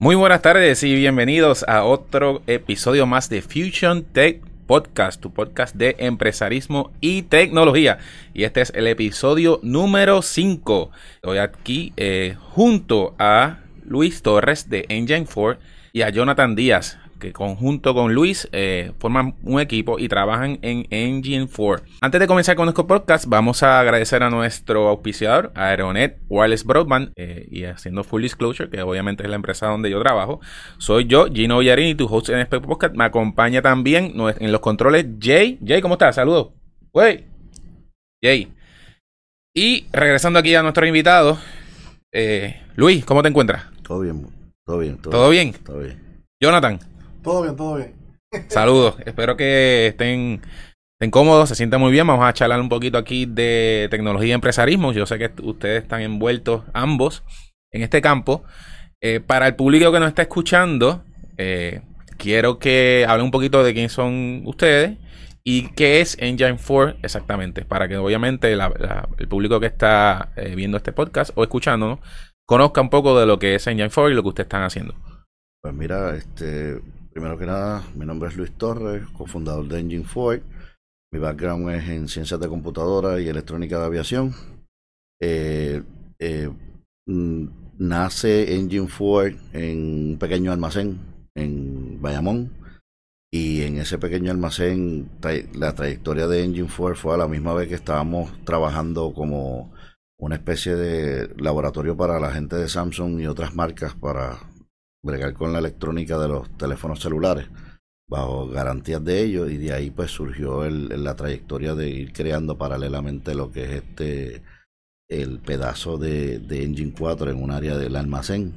Muy buenas tardes y bienvenidos a otro episodio más de Fusion Tech Podcast, tu podcast de empresarismo y tecnología. Y este es el episodio número 5. Estoy aquí eh, junto a Luis Torres de Engine 4 y a Jonathan Díaz que conjunto con Luis eh, forman un equipo y trabajan en Engine 4. Antes de comenzar con nuestro podcast, vamos a agradecer a nuestro auspiciador, Aeronet Wireless Broadband, eh, y haciendo full disclosure, que obviamente es la empresa donde yo trabajo. Soy yo, Gino Villarini, tu host en este podcast. Me acompaña también en los controles Jay. Jay, ¿cómo estás? Saludos. Wey. Jay. Y regresando aquí a nuestro invitado, eh, Luis, ¿cómo te encuentras? Todo bien, todo bien. ¿Todo, bien? Todo bien. Jonathan. Todo bien, todo bien. Saludos. Espero que estén, estén cómodos, se sientan muy bien. Vamos a charlar un poquito aquí de tecnología y empresarismo. Yo sé que ustedes están envueltos ambos en este campo. Eh, para el público que nos está escuchando, eh, quiero que hablen un poquito de quién son ustedes y qué es Engine 4 exactamente, para que obviamente el público que está eh, viendo este podcast o escuchándonos conozca un poco de lo que es Engine 4 y lo que ustedes están haciendo. Pues mira, este, primero que nada, mi nombre es Luis Torres, cofundador de Engine 4. Mi background es en ciencias de computadora y electrónica de aviación. Eh, eh, mm, nace Engine 4 en un pequeño almacén en Bayamón. Y en ese pequeño almacén, la trayectoria de Engine 4 fue a la misma vez que estábamos trabajando como una especie de laboratorio para la gente de Samsung y otras marcas para bregar con la electrónica de los teléfonos celulares bajo garantías de ellos y de ahí pues surgió el, la trayectoria de ir creando paralelamente lo que es este el pedazo de, Engine 4 en un área del almacén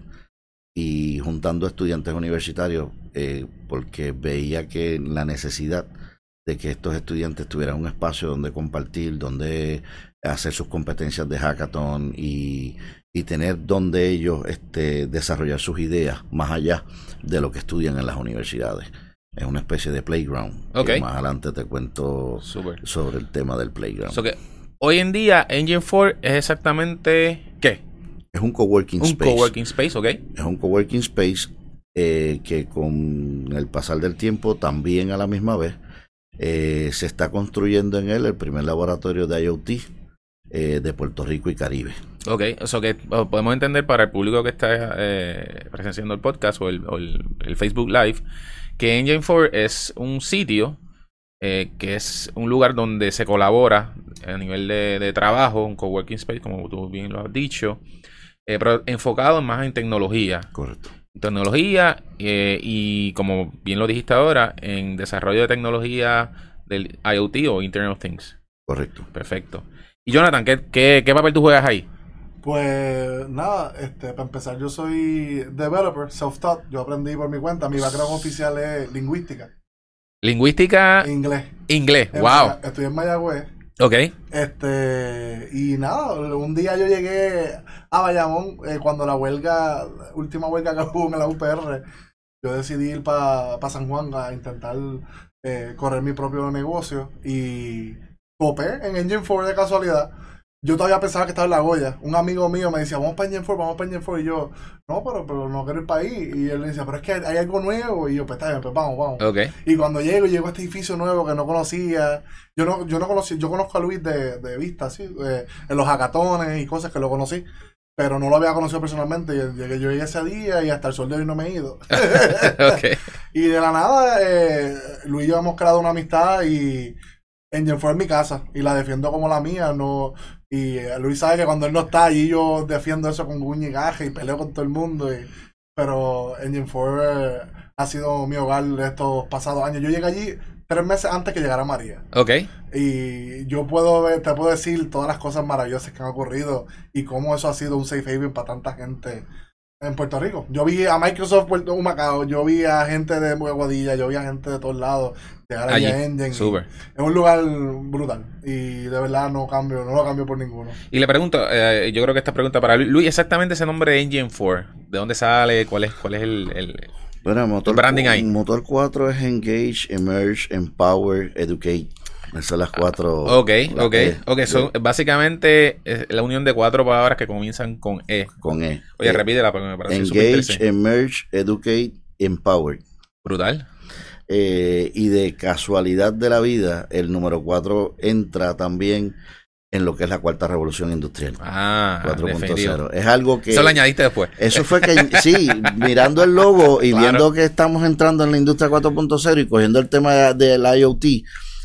y juntando estudiantes universitarios eh, porque veía que la necesidad de que estos estudiantes tuvieran un espacio donde compartir, donde hacer sus competencias de hackathon y, y tener donde ellos este, desarrollar sus ideas más allá de lo que estudian en las universidades. Es una especie de playground. más adelante te cuento sobre el tema del playground. hoy en día Engine 4 es exactamente ¿qué? Es un coworking space. Un coworking space, ok. Es un coworking space eh, que con el pasar del tiempo también a la misma vez eh, se está construyendo en él el primer laboratorio de IoT eh, de Puerto Rico y Caribe. Ok, eso que podemos entender para el público que está eh, presenciando el podcast o, el, Facebook Live, que Engine 4 es un sitio eh, que es un lugar donde se colabora a nivel de, trabajo, un coworking space, como tú bien lo has dicho, eh, pero enfocado más en tecnología. Correcto. Tecnología y, como bien lo dijiste ahora, en desarrollo de tecnología del IoT o Internet of Things. Correcto. Perfecto. Y Jonathan, ¿qué, qué, qué papel tú juegas ahí? Pues nada, este, para empezar, yo soy developer, self-taught. Yo aprendí por mi cuenta. Mi background oficial es lingüística. Lingüística. Inglés. Inglés, wow. estoy en Mayagüez. Ok. Este, y nada, un día yo llegué a Bayamón eh, cuando la huelga, última huelga que hubo en la UPR, yo decidí ir para pa San Juan a intentar eh, correr mi propio negocio y copé en Engine 4 de casualidad yo todavía pensaba que estaba en la Goya. Un amigo mío me decía, vamos para Engine 4, vamos para Engine 4. Y yo, no, pero, pero no quiero ir para ahí. Y él me decía, pero es que hay algo nuevo. Y yo, pues está bien, pues vamos, vamos. Okay. Y cuando llego, llego a este edificio nuevo que no conocía. Yo no, yo no conocí, yo conozco a Luis de, de vista, sí, eh, en los hackatones y cosas que lo conocí. Pero no lo había conocido personalmente. Y llegué, yo llegué ese día y hasta el sol de hoy no me he ido. okay. Y de la nada, eh, Luis y yo hemos creado una amistad y Engine 4 es mi casa. Y la defiendo como la mía. No y Luis sabe que cuando él no está allí yo defiendo eso con guña y gaje y peleo con todo el mundo. Y, pero Engine 4 eh, ha sido mi hogar estos pasados años. Yo llegué allí tres meses antes que llegara María. Ok. Y yo puedo ver, te puedo decir todas las cosas maravillosas que han ocurrido y cómo eso ha sido un safe haven para tanta gente en Puerto Rico. Yo vi a Microsoft Puerto Macao, yo vi a gente de Guadilla, yo vi a gente de todos lados, Allí, Engine. Super. Es un lugar brutal y de verdad no cambio, no lo cambio por ninguno. Y le pregunto, eh, yo creo que esta pregunta para Luis, exactamente ese nombre de Engine 4, ¿de dónde sale? ¿Cuál es, cuál es el, bueno, motor, branding ahí? Motor 4 es Engage, Emerge, Empower, Educate. Esas son las cuatro. Ok, las ok, E. ok. Son básicamente es la unión de cuatro palabras que comienzan con E. Con E. Oye, Eh, repítela porque me parece Engage, emerge, educate, empower. Brutal. Eh, y de casualidad de la vida, el número 4 entra también en lo que es la cuarta revolución industrial. Ah, definitivo. 4.0. Es algo que... Eso lo añadiste después. Eso fue que, sí, mirando el logo y Claro. viendo que estamos entrando en la industria 4.0 y cogiendo el tema de- del IoT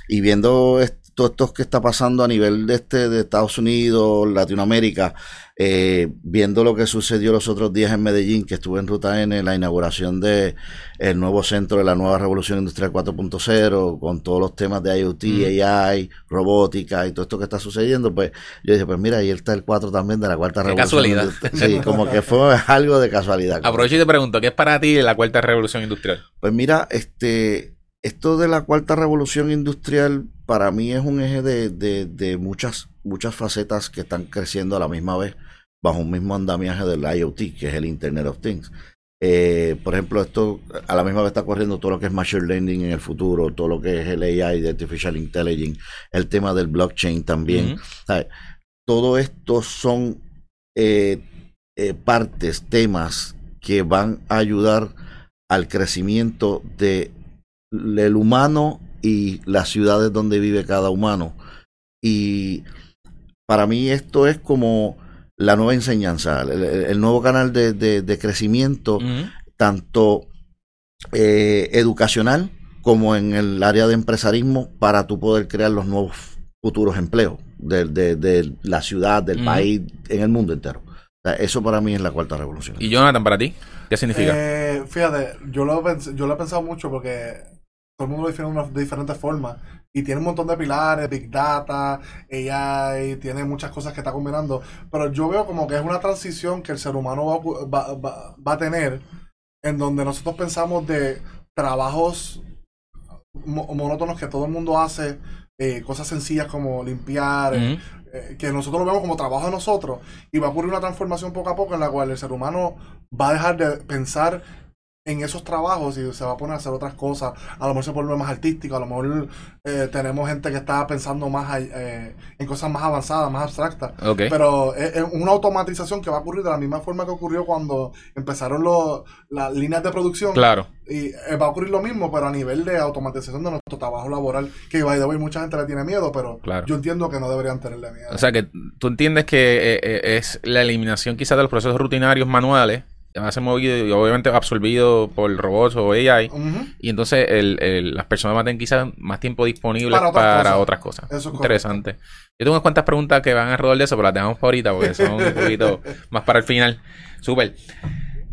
y viendo esto, esto que está pasando a nivel de este de Estados Unidos, Latinoamérica, eh, viendo lo que sucedió los otros días en Medellín, que estuve en Ruta N, la inauguración de el nuevo centro de la nueva revolución industrial 4.0, con todos los temas de IoT, Mm. AI, robótica y todo esto que está sucediendo, pues yo dije, pues mira, ahí está el 4 también de la cuarta Qué revolución. casualidad. Sí, como que fue algo de casualidad. Aprovecho y te pregunto, ¿qué es para ti la cuarta revolución industrial? Pues mira, este, esto de la cuarta revolución industrial para mí es un eje de, de, de muchas, muchas facetas que están creciendo a la misma vez bajo un mismo andamiaje del IoT, que es el Internet of Things. Eh, por ejemplo, esto a la misma vez está corriendo todo lo que es Machine Learning en el futuro, todo lo que es el AI de Artificial Intelligence, el tema del blockchain también. Todo esto son eh, eh, partes, temas que van a ayudar al crecimiento de el humano y las ciudades donde vive cada humano. Y para mí esto es como la nueva enseñanza, el, el nuevo canal de, de- de crecimiento, tanto eh, educacional como en el área de empresarismo, para tú poder crear los nuevos futuros empleos de, de- de la ciudad, del país, en el mundo entero. O sea, eso para mí es la cuarta revolución. Y Jonathan, para ti, ¿qué significa? Eh, fíjate, yo lo, yo lo he pensado mucho porque todo el mundo lo define de una- de diferentes formas y tiene un montón de pilares, Big Data, AI, tiene muchas cosas que está combinando, pero yo veo como que es una transición que el ser humano va, va- va- va a tener en donde nosotros pensamos de trabajos mo- monótonos que todo el mundo hace, eh, cosas sencillas como limpiar, eh, eh, que nosotros lo vemos como trabajo de nosotros. Y va a ocurrir una transformación poco a poco en la cual el ser humano va a dejar de pensar en esos trabajos y se va a poner a hacer otras cosas. A lo mejor se vuelve más artístico, a lo mejor eh, tenemos gente que está pensando más eh, en cosas más avanzadas, más abstractas. Pero es, es una automatización que va a ocurrir de la misma forma que ocurrió cuando empezaron los- las líneas de producción. Claro. Y eh, va a ocurrir lo mismo, pero a nivel de automatización de nuestro trabajo laboral, que by the way, mucha gente le tiene miedo, pero Claro. yo entiendo que no deberían tenerle miedo. O sea que tú entiendes que eh, eh, es la eliminación quizás de los procesos rutinarios manuales, a ser movidos y obviamente absorbidos por robots o AI, y entonces el, el- las personas van a tener quizás más tiempo disponible Para para, otras otras cosas. Eso es Interesante. Yo tengo unas cuantas preguntas que van alrededor de eso, pero las dejamos para ahorita porque son un poquito más para el final. Súper.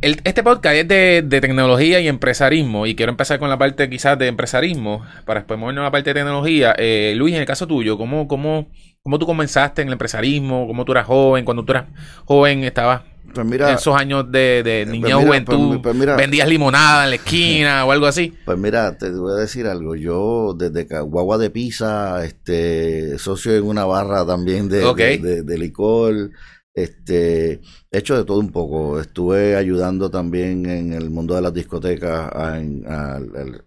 El- este podcast es de, de tecnología y empresarismo y quiero empezar con la parte quizás de empresarismo para después movernos a la parte de tecnología. Eh, Luis, en el caso tuyo, ¿cómo, cómo, ¿cómo tú comenzaste en el empresarismo? ¿Cómo tú eras joven? Cuando tú eras joven estabas Pues mira, esos años de, de pues niñez mira, juventud, pues- pues mira. vendías limonada en la esquina o algo así. Pues mira, te voy a decir algo. Yo desde Guagua de Pisa, este, socio en una barra también de, Ok. de, de- de licor, este, he hecho de todo un poco. Estuve ayudando también en el mundo de las discotecas a,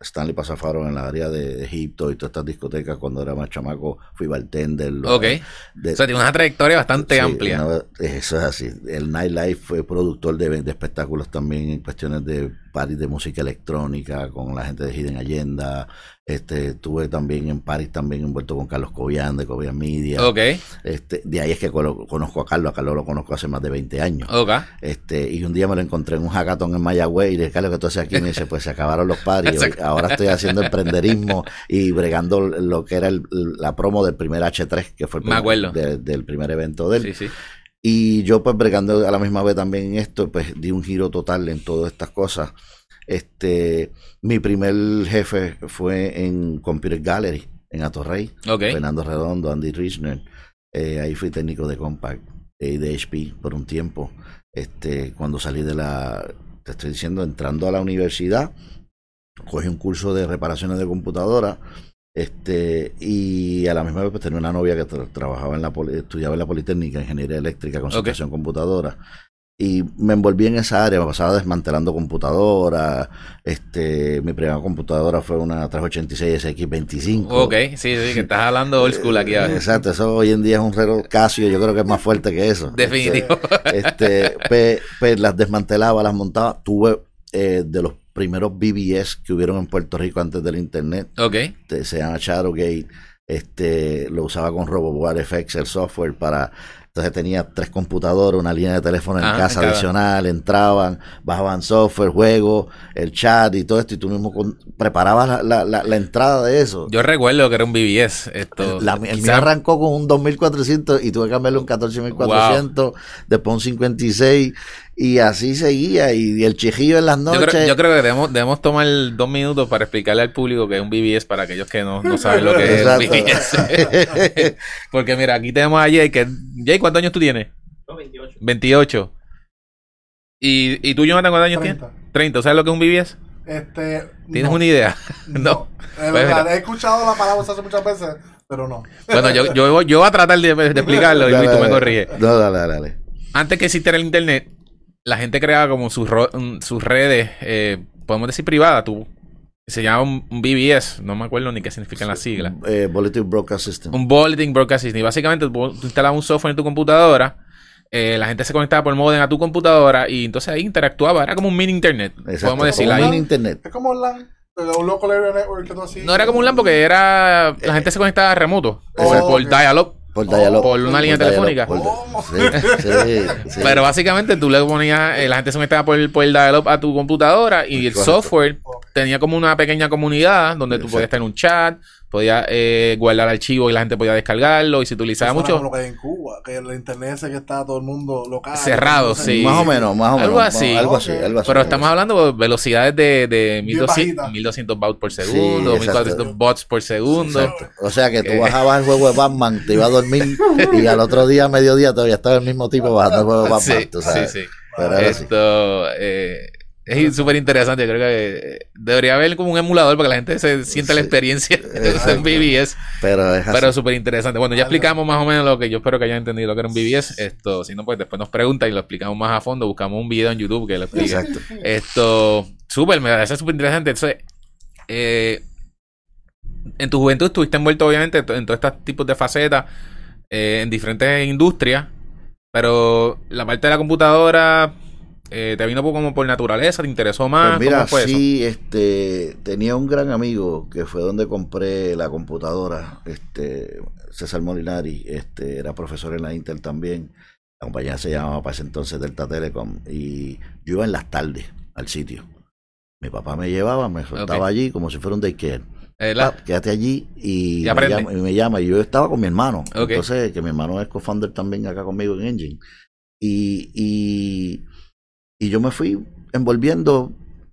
Stanley Pasafaro en la área de Egipto y todas estas discotecas cuando era más chamaco. Fui bartender. Ok. de- O sea, tiene una trayectoria bastante Sí, amplia. una- eso es así. El Nightlife fue productor de, de espectáculos también en cuestiones de parties de música electrónica con la gente de Hidden Agenda. Este, estuve también en París también envuelto con Carlos Cobian de Cobian Media. Ok, Este, de ahí es que conozco a Carlos. A Carlos lo conozco hace más de 20 años. ok. Este, y un día me lo encontré en un hackathon en Mayagüez y le dije, Carlos, que tú haces aquí? Y me dice, pues se acabaron los paris. Exacto. Ahora estoy haciendo emprenderismo y bregando lo que era el- la promo del primer H3, que fue el Me primer- de- del primer evento de él. Sí, sí. Y yo pues bregando a la misma vez también en esto, pues di un giro total en todas estas cosas. Este, mi primer jefe fue en Computer Gallery, en Atorrey. Ok. Fernando Redondo, Andy Richner. Eh, ahí fui técnico de Compact y de HP por un tiempo. Este, cuando salí de la, te estoy diciendo, entrando a la universidad, cogí un curso de reparaciones de computadora. Este, y a la misma vez pues, tenía una novia que tra- trabajaba en la poli- estudiaba en la Politécnica, ingeniería eléctrica, concentración computadora. y me envolví en esa área, me pasaba desmantelando computadoras, este, mi primera computadora fue una 386 SX25. Ok, sí, sí, que estás hablando old school aquí ahora. Exacto, eso hoy en día es un reloj Casio, yo creo que es más fuerte que eso. Definitivo. Este, este pues, pues las desmantelaba, las montaba, tuve eh, de los primeros BBS que hubieron en Puerto Rico antes del internet. Ok. Este, se llama Shadowgate. Este, lo usaba con RoboWare FX, el software para entonces tenía tres computadores, una línea de teléfono en Ah, casa adicional, entraban, bajaban software, juegos, el chat y todo esto, y tú mismo con- preparabas la, la- la- la entrada de eso. Yo recuerdo que era un BBS. Esto, el mío quizá- arrancó con un 2400 y tuve que cambiarle un 14400, después un 56 y así seguía y, el chijillo en las yo, noches. creo, yo creo que debemos, debemos tomar dos minutos para explicarle al público que es un BBS para aquellos que no, no saben lo que es un BBS. Porque mira, aquí tenemos a Jay, que Jay, ¿cuántos años tú tienes? 28. 28. ¿Y, y tú, Jonathan, cuántos años 30. tienes? 30. ¿Sabes lo que es un BBS? Este, ¿Tienes no, una idea? No. no. Es Pues verdad, mira. he escuchado la palabra usarse muchas veces, pero no. Bueno, yo, yo, yo voy a tratar de, de explicarlo y Dale, Luis, tú me corriges. No, dale, dale, dale. Antes que existiera el internet, la gente creaba como sus, ro- mm, sus redes, eh, podemos decir privadas, tú. Se llama un, un BBS, no me acuerdo ni qué significan las siglas. Eh, Bulletin Broadcast System. Un Bulletin Broadcast System. Y básicamente tú, tú instalabas un software en tu computadora, eh, la gente se conectaba por modem a tu computadora y entonces ahí interactuaba. Era como un mini internet, Exacto, podemos decir. como un mini internet. Es como un LAN, un local area network que tú así. No era como un LAN porque era la gente se conectaba remoto Oh, por, por ok. dial-up. Por una línea Por telefónica. por- ¿Cómo? Sí, sí, sí. Pero básicamente tú le ponías, eh, la gente se conectaba por, por el dial-up a tu computadora y el Correcto. software tenía como una pequeña comunidad donde tú Exacto. podías tener un chat, podías eh, guardar archivos y la gente podía descargarlo y se utilizaba Suena como mucho lo que hay en Cuba, que el internet ese que está todo el mundo local. Cerrado, sí. Más o menos, más o menos. Algo así. Algo así, Ok. algo así. Pero estamos hablando de velocidades de, de Bien 1200, bajita. 1200 bytes por segundo, Sí, exacto. 1400 bots por segundo. Exacto. O sea que tú bajabas el juego de Batman, te ibas a dormir y al otro día, mediodía, todavía estaba el mismo tipo bajando el juego de Batman. Sí, tú sí, sabes. sí. Pero era así. Esto eh, es súper interesante. Yo creo que eh, debería haber como un emulador para que la gente se sienta la experiencia de un BBS. Pero es así. Pero súper interesante. Bueno, ya explicamos más o menos lo que yo espero que hayan entendido lo que era un BBS. Esto, si no, pues después nos preguntan y lo explicamos más a fondo. Buscamos un video en YouTube que lo explique. Exacto. Esto, súper, me parece súper interesante. Entonces, eh, en tu juventud estuviste envuelto, obviamente, en todos estos tipos de facetas, eh, en diferentes industrias, pero la parte de la computadora eh, te vino como por naturaleza, te interesó más. Pues mira, sí, este, tenía un gran amigo que fue donde compré la computadora, este, César Molinari, este, era profesor en la Intel también, la compañía se llamaba para ese entonces Delta Telecom, y yo iba en las tardes al sitio. Mi papá me llevaba, me soltaba allí como si fuera un daycare. Eh, la- Pap, quédate allí y, Y me llama, y me llama. Y yo estaba con mi hermano. Entonces, que mi hermano es co-founder también acá conmigo en Engine. Y, y, y yo me fui envolviendo.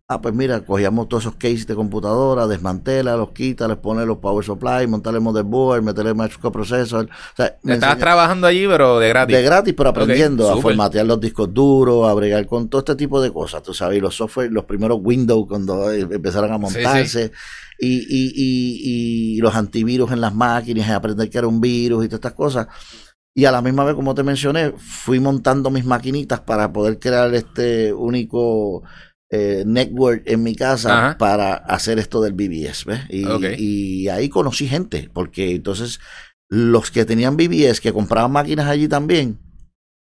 Ah, pues mira, cogíamos todos esos cases de computadora, desmantela, los quita, les pone los power supply, montarle motherboard, meterle microprocessor. O sea, me Estabas trabajando allí, pero de gratis. de gratis, pero aprendiendo a formatear los discos duros, a bregar con todo este tipo de cosas, tú sabes, y los software, los primeros Windows cuando eh, empezaron a montarse, Y, y, y, y los antivirus en las máquinas, aprender que era un virus y todas estas cosas. Y a la misma vez, como te mencioné, fui montando mis maquinitas para poder crear este único eh, network en mi casa Ajá. para hacer esto del BBS, ¿ves? Y, ahí conocí gente, porque entonces los que tenían BBS, que compraban máquinas allí también,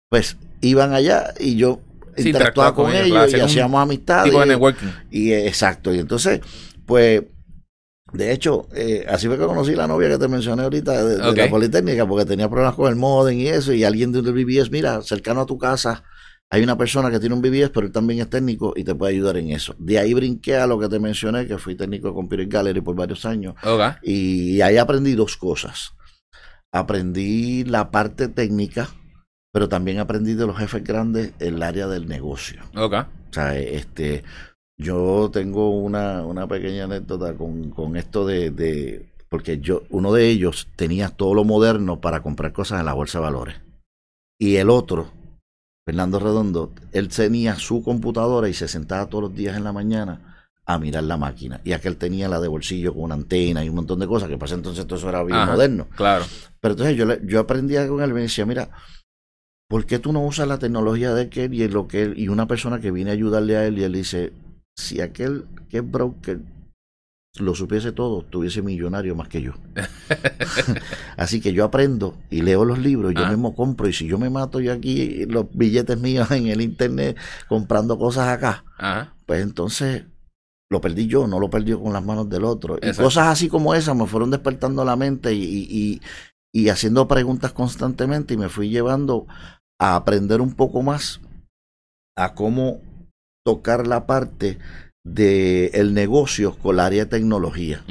pues iban allá y yo Sí, interactuaba con con ellos, y hacíamos amistad. tipo de networking. y exacto, y entonces, pues, de hecho, eh, así fue que conocí la novia que te mencioné ahorita de, la Politécnica, porque tenía problemas con el modem y eso, y alguien de un BBS, mira, cercano a tu casa, hay una persona que tiene un BBS, pero él también es técnico y te puede ayudar en eso. De ahí brinqué a lo que te mencioné, que fui técnico de Computer Gallery por varios años, Ok. y ahí aprendí dos cosas. Aprendí la parte técnica, pero también aprendí de los jefes grandes el área del negocio. Ok. O sea, este, yo tengo una, una pequeña anécdota con, con esto de, de, porque yo, uno de ellos tenía todo lo moderno para comprar cosas en la bolsa de valores. Y el otro, Fernando Redondo, él tenía su computadora y se sentaba todos los días en la mañana a mirar la máquina. Y aquel tenía la de bolsillo con una antena y un montón de cosas, que ese entonces todo eso era bien Ajá. moderno. Claro. Pero entonces yo, yo aprendía con él y me decía, mira, ¿por qué tú no usas la tecnología de aquel y lo que él, y una persona que viene a ayudarle a él y él dice, si aquel que es broker lo supiese todo, tuviese millonario más que yo. Así que yo aprendo y leo los libros, yo Ah. mismo compro y si yo me mato yo aquí los billetes míos en el internet comprando cosas acá, pues entonces lo perdí yo, no lo perdió con las manos del otro. Y cosas así como esas me fueron despertando la mente y, y, y- y haciendo preguntas constantemente y me fui llevando a aprender un poco más a cómo tocar la parte del el negocio con el área de tecnología.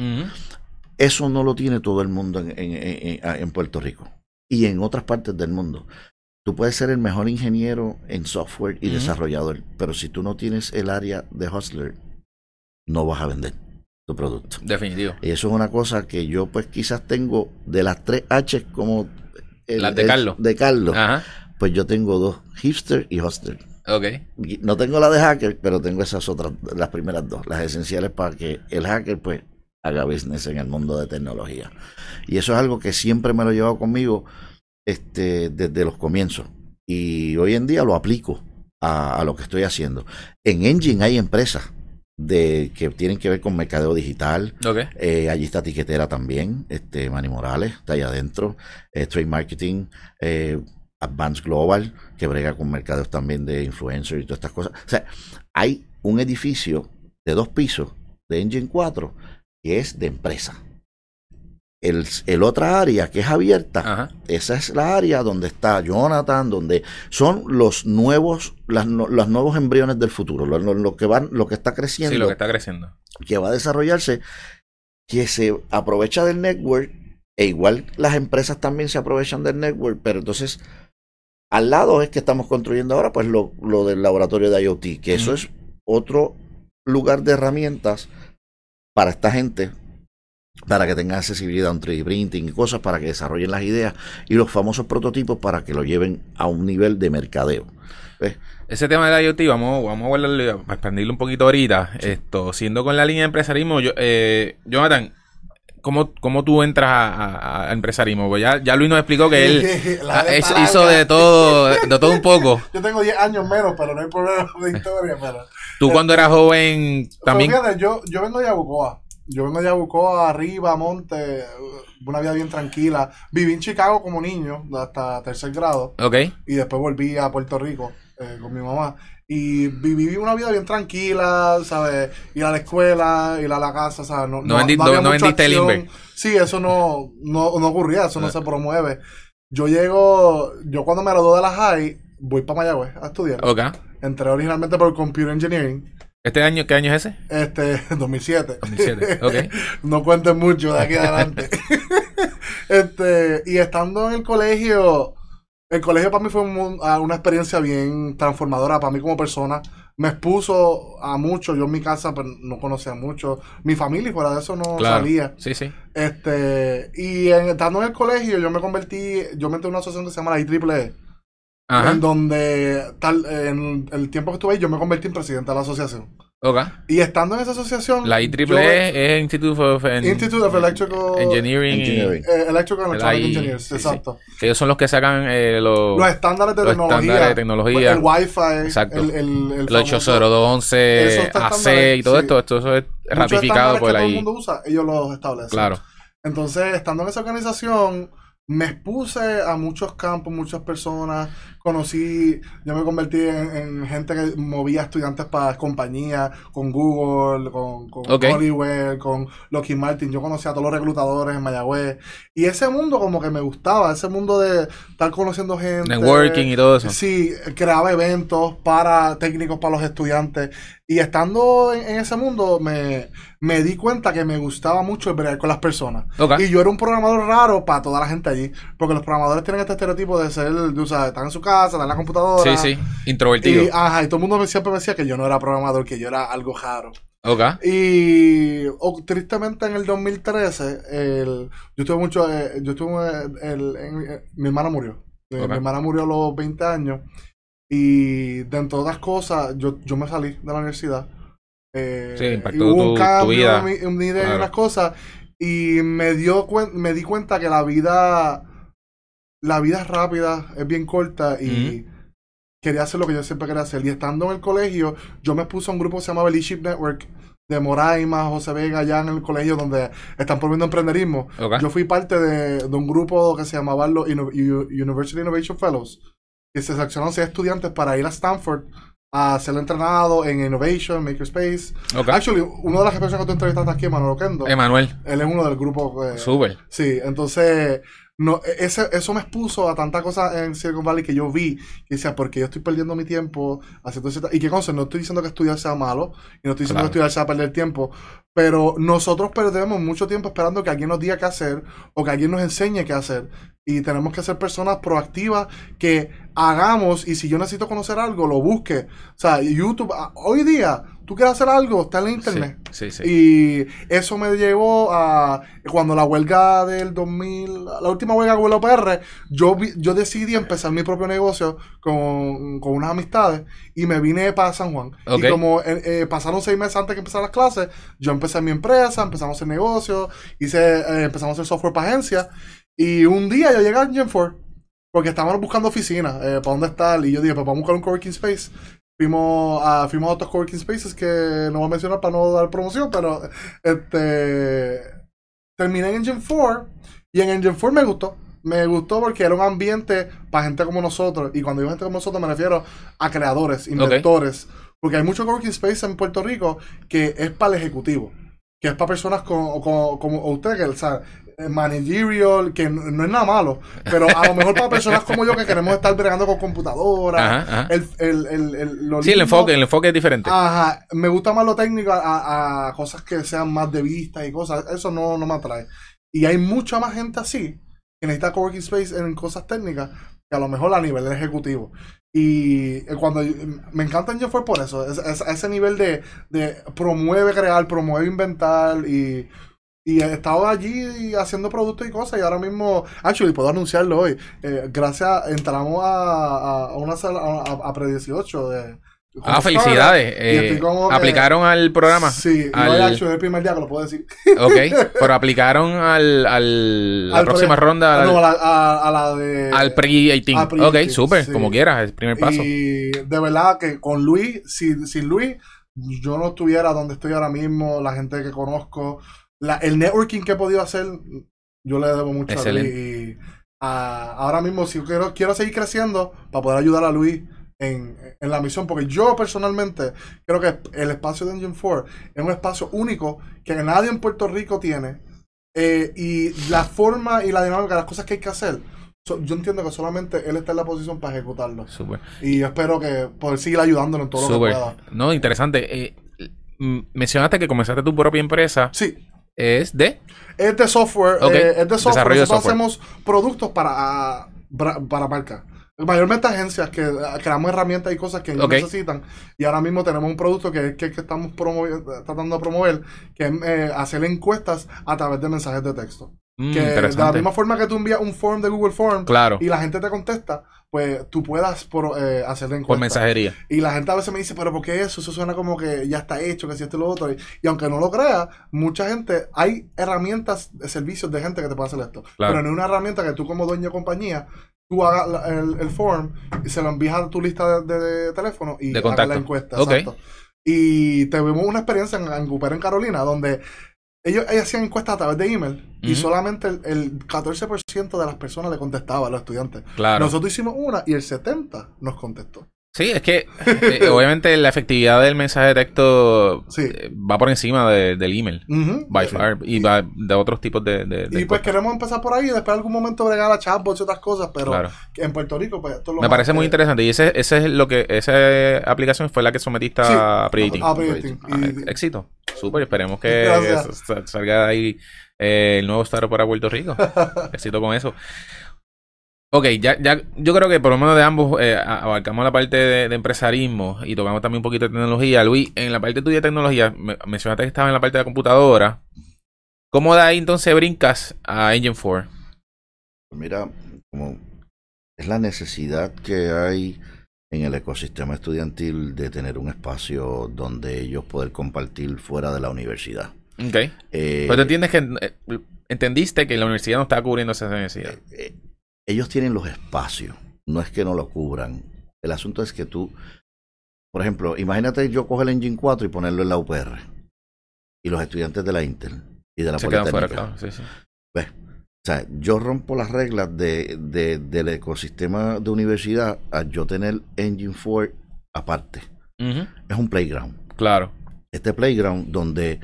Eso no lo tiene todo el mundo en, en- en- en Puerto Rico y en otras partes del mundo. Tú puedes ser el mejor ingeniero en software y desarrollador, pero si tú no tienes el área de hustler, no vas a vender tu producto. Definitivo. Y eso es una cosa que yo pues quizás tengo de las tres H como... el- Las de Carlos. De Carlos. Ajá. Pues yo tengo dos, hipster y hustler. Ok. Y No tengo la de hacker, pero tengo esas otras, las primeras dos, las esenciales para que el hacker pues haga business en el mundo de tecnología. Y eso es algo que siempre me lo he llevado conmigo este, desde los comienzos. Y hoy en día lo aplico a, a lo que estoy haciendo. En Engine hay empresas de que tienen que ver con mercadeo digital. Ok. Eh, allí está Tiquetera también, este Manny Morales, está allá adentro. Eh, Trade Marketing, eh, Advanced Global, que brega con mercados también de influencers y todas estas cosas. O sea, hay un edificio de dos pisos de Engine 4 que es de empresa. El, el otra área que es abierta, Ajá. esa es la área donde está Jonathan, donde son los nuevos, las, los nuevos embriones del futuro, lo, lo- lo que van, lo que está creciendo Sí, lo que está creciendo. que va a desarrollarse, que se aprovecha del network, e igual las empresas también se aprovechan del network, pero entonces al lado es que estamos construyendo ahora pues lo, lo del laboratorio de IoT, que eso es otro lugar de herramientas para esta gente, para que tengan accesibilidad a un 3D printing y cosas, para que desarrollen las ideas y los famosos prototipos para que lo lleven a un nivel de mercadeo. ¿Ves? Ese tema de IoT, vamos, vamos a a expandirlo un poquito ahorita. Esto, siendo con la línea de empresarismo, yo, eh, Jonathan, ¿cómo, ¿cómo tú entras a, a- a empresarismo? Pues ya, ya Luis nos explicó que él hizo, de todo, de todo un poco. Yo tengo 10 años menos, pero no hay problema de historia. Pero, Tú cuando eras joven también... Pero fíjate, yo, yo vengo de Yabucoa. Yo vengo de Yabucoa, arriba, monte, una vida bien tranquila. Viví en Chicago como niño, hasta tercer grado. Ok, y después volví a Puerto Rico eh, con mi mamá. Y viví una vida bien tranquila, ¿sabes? Ir a la escuela, ir a la casa, ¿sabes? No, No había no- no mucha vendiste el acción. Sí, eso no, no, no ocurría, eso no Ah. se promueve. Yo llego, yo cuando me gradué de la high, voy para Mayagüez a estudiar. ok. Entré originalmente por Computer Engineering, ¿Este año, qué año es ese? este, 2007. 2007, ok. no cuenten mucho de aquí adelante. este, y estando en el colegio, el colegio para mí fue un- ah, una experiencia bien transformadora para mí como persona. Me expuso a mucho. Yo en mi casa pues, no conocía mucho. Mi familia fuera de eso no Claro. salía. Sí, sí. Este, y en- estando en el colegio, yo me convertí, yo me entré en una asociación que se llama la IEEE, Ajá. en donde tal, en el tiempo que estuve ahí, yo me convertí en presidente de la asociación. Ok. Y estando en esa asociación, La yo- IEEE es Institute of en- Institute of Electrical Engineering, Engineering. eh, Electrical and El Electronic AI, Engineers, sí, sí. exacto. que ellos son los que sacan eh, los, Los estándares de los tecnología. estándares de tecnología. El Wi-Fi. Exacto. El, el, el los famoso- 80211 Esos estándares, AC y todo sí. esto, esto eso es ratificado por que todo el ahí. mundo usa, ellos los establecen. Claro. Entonces, estando en esa organización, me expuse a muchos campos, muchas personas. Conocí, yo me convertí en, en gente que movía estudiantes para compañías, con Google, con, con Ok. Honeywell, con Lockheed Martin. Yo conocí a todos los reclutadores en Mayagüez. Y ese mundo como que me gustaba, ese mundo de estar conociendo gente. Networking y todo eso. Sí, creaba eventos para técnicos para los estudiantes. Y estando en, en ese mundo, me, me di cuenta que me gustaba mucho el bregar con las personas. Ok. Y yo era un programador raro para toda la gente allí. Porque los programadores tienen este estereotipo de ser, de, o sea, están en su casa, están en la computadora. Sí, sí. Introvertido. Y, ajá, y todo el mundo me- siempre me decía que yo no era programador, que yo era algo raro. Ok. Y oh, tristemente en el 2013, el, yo estuve mucho, eh, yo estuve, el, en- eh, mi hermana murió. Eh. Mi hermana murió a los 20 años. Y dentro de otras cosas, yo, yo me salí de la universidad. Eh, Sí, impactó y hubo tu- un tu cambio vida. en mi, en mi idea unas cosas. Y me, dio me di cuenta que la vida la vida es rápida, es bien corta y quería hacer lo que yo siempre quería hacer. Y estando en el colegio, yo me puse a un grupo que se llamaba Leadership Network de Moraima, José Vega, allá en el colegio donde están promoviendo emprenderismo. Ok. Yo fui parte de, de un grupo que se llamaba los Inno- University Innovation Fellows, que se seleccionaron seis estudiantes para ir a Stanford a ser entrenado en Innovation, Makerspace. Ok. Actually, una de las personas que tú entrevistaste aquí, Manolo Kendo, Emanuel, él es uno del grupo. eh, súper. Sí, entonces, no, e- ese, eso me expuso a tantas cosas en Silicon Valley que yo vi, que decía, porque yo estoy perdiendo mi tiempo haciendo cierta- Y que, conste, no estoy diciendo que estudiar sea malo, y no estoy diciendo Claro. que estudiar sea perder tiempo, pero nosotros perdemos mucho tiempo esperando que alguien nos diga qué hacer, o que alguien nos enseñe qué hacer. Y tenemos que ser personas proactivas que hagamos, y si yo necesito conocer algo, lo busque. O sea, YouTube, hoy día, tú quieres hacer algo, está en internet. Sí, sí. Y eso me llevó a cuando la huelga del 2000, la última huelga con la UPR, yo, vi- yo decidí empezar mi propio negocio con, con unas amistades y me vine para San Juan. Ok. Y como eh, eh, pasaron seis meses antes que empezar las clases, yo empecé mi empresa, empezamos a hacer negocios, hice, eh, empezamos a hacer software para agencias. Y un día yo llegué a Gen 4 porque estábamos buscando oficinas eh, para dónde estar. Y yo dije, pues vamos a buscar un coworking space. Fuimos a, fuimos a otros coworking spaces que no voy a mencionar para no dar promoción, pero este terminé en Engine 4 y en Engine 4 me gustó. Me gustó porque era un ambiente para gente como nosotros. Y cuando digo gente como nosotros me refiero a creadores, inventores. Porque hay mucho coworking space en Puerto Rico que es para el ejecutivo. Que es para personas como, como, como usted, que o sea, managerial, que no, no es nada malo. Pero a lo mejor para personas como yo que queremos estar bregando con computadoras. Ajá, ajá. El, el, el, el- lo Sí, el enfoque, el enfoque es diferente. Ajá, me gusta más lo técnico a, cosas que sean más de vista y cosas. Eso no, no me atrae. Y hay mucha más gente así que necesita coworking space en cosas técnicas que a lo mejor a nivel ejecutivo. Y eh, cuando me encanta Engine fue por eso, es, es- ese nivel de, de promueve crear, promueve inventar y, y he estado allí haciendo productos y cosas y ahora mismo, actually, puedo anunciarlo hoy, eh, gracias, entramos a, a, una sala, a, a, a Pre-18 de... Ah, felicidades. Eh, como aplicaron al programa. Sí, Al- no he hecho el primer día que lo puedo decir. Ok, pero aplicaron al, al la Al próxima pre- ronda, no, a la, a, a la de... al pre-18. al pre-18, ok, súper, sí. como quieras, el primer paso. Y de verdad que con Luis, sin, sin Luis, yo no estuviera donde estoy ahora mismo, la gente que conozco, la, el networking que he podido hacer, yo le debo mucho Excelente. a Luis. Y ah, ahora mismo, si quiero, quiero seguir creciendo para poder ayudar a Luis en, en la misión, porque yo personalmente creo que el espacio de Engine 4 es un espacio único que nadie en Puerto Rico tiene. eh, y la forma y la dinámica, las cosas que hay que hacer, so- yo entiendo que solamente él está en la posición para ejecutarlo. Súper. Y espero que poder seguir ayudándolo en todo lo que pueda. No, interesante. Eh, mencionaste que comenzaste tu propia empresa. Sí, Es de. es de software. Eh, es de software. desarrollo de Nosotros software. hacemos productos para, ah, para marcas. Mayormente agencias que ah, creamos herramientas y cosas que ellos necesitan. Y ahora mismo tenemos un producto que, que, que estamos tratando de promover, que es eh, hacer encuestas a través de mensajes de texto. Mm, que de la misma forma que tú envías un form de Google Form Claro, y la gente te contesta, pues tú puedas por, eh, hacer la encuesta. por mensajería. Y la gente a veces me dice, pero ¿por qué eso? Eso suena como que ya está hecho, que si esto y lo otro. Y, y aunque no lo crea, mucha gente, hay herramientas, de servicios de gente que te puede hacer esto. Claro. Pero no es una herramienta que tú como dueño de compañía, tú hagas el, el form y se lo envías a tu lista de, de teléfono y De hagas la encuesta. Ok. Exacto. Y tuvimos una experiencia en, en Cooper, en Carolina, donde ellos, ellos hacían encuestas a través de email y solamente el, el 14% de las personas le contestaba a los estudiantes. Claro. Nosotros hicimos una y el 70% nos contestó. Sí, es que eh, obviamente la efectividad del mensaje de texto Sí. eh, va por encima de- del email. By Sí. far. Y va de otros tipos de. de- de Y pues queremos empezar por ahí y después en algún momento bregar a chatbots y otras cosas, pero Claro. en Puerto Rico, pues esto es lo Me más parece muy interesante. Y ese, ese es lo que. Esa aplicación fue la que sometiste Sí, a Predicting. a Predicting. Ah, Y- éxito. Súper. Esperemos que salga de ahí eh, el nuevo startup para Puerto Rico. éxito con eso. Ok, ya, ya, yo creo que por lo menos de ambos eh, abarcamos la parte de, de empresarismo y tocamos también un poquito de tecnología. Luis, en la parte tuya de tecnología, me- mencionaste que estaba en la parte de la computadora. ¿Cómo de ahí entonces brincas a Engine 4? Mira, como es la necesidad que hay en el ecosistema estudiantil de tener un espacio donde ellos poder compartir fuera de la universidad. Ok. Eh, Pero tú entiendes que eh, entendiste que la universidad no estaba cubriendo esa necesidad. eh, ellos tienen los espacios, no es que no lo cubran. El asunto es que tú, por ejemplo, imagínate yo coger el Engine 4 y ponerlo en la UPR y los estudiantes de la Intel y de la Se quedan Politécnica. fuera, claro. Sí, sí. ¿Ves? O sea, yo rompo las reglas de, de- del ecosistema de universidad a yo tener Engine 4 aparte. Es un playground. Claro. Este playground donde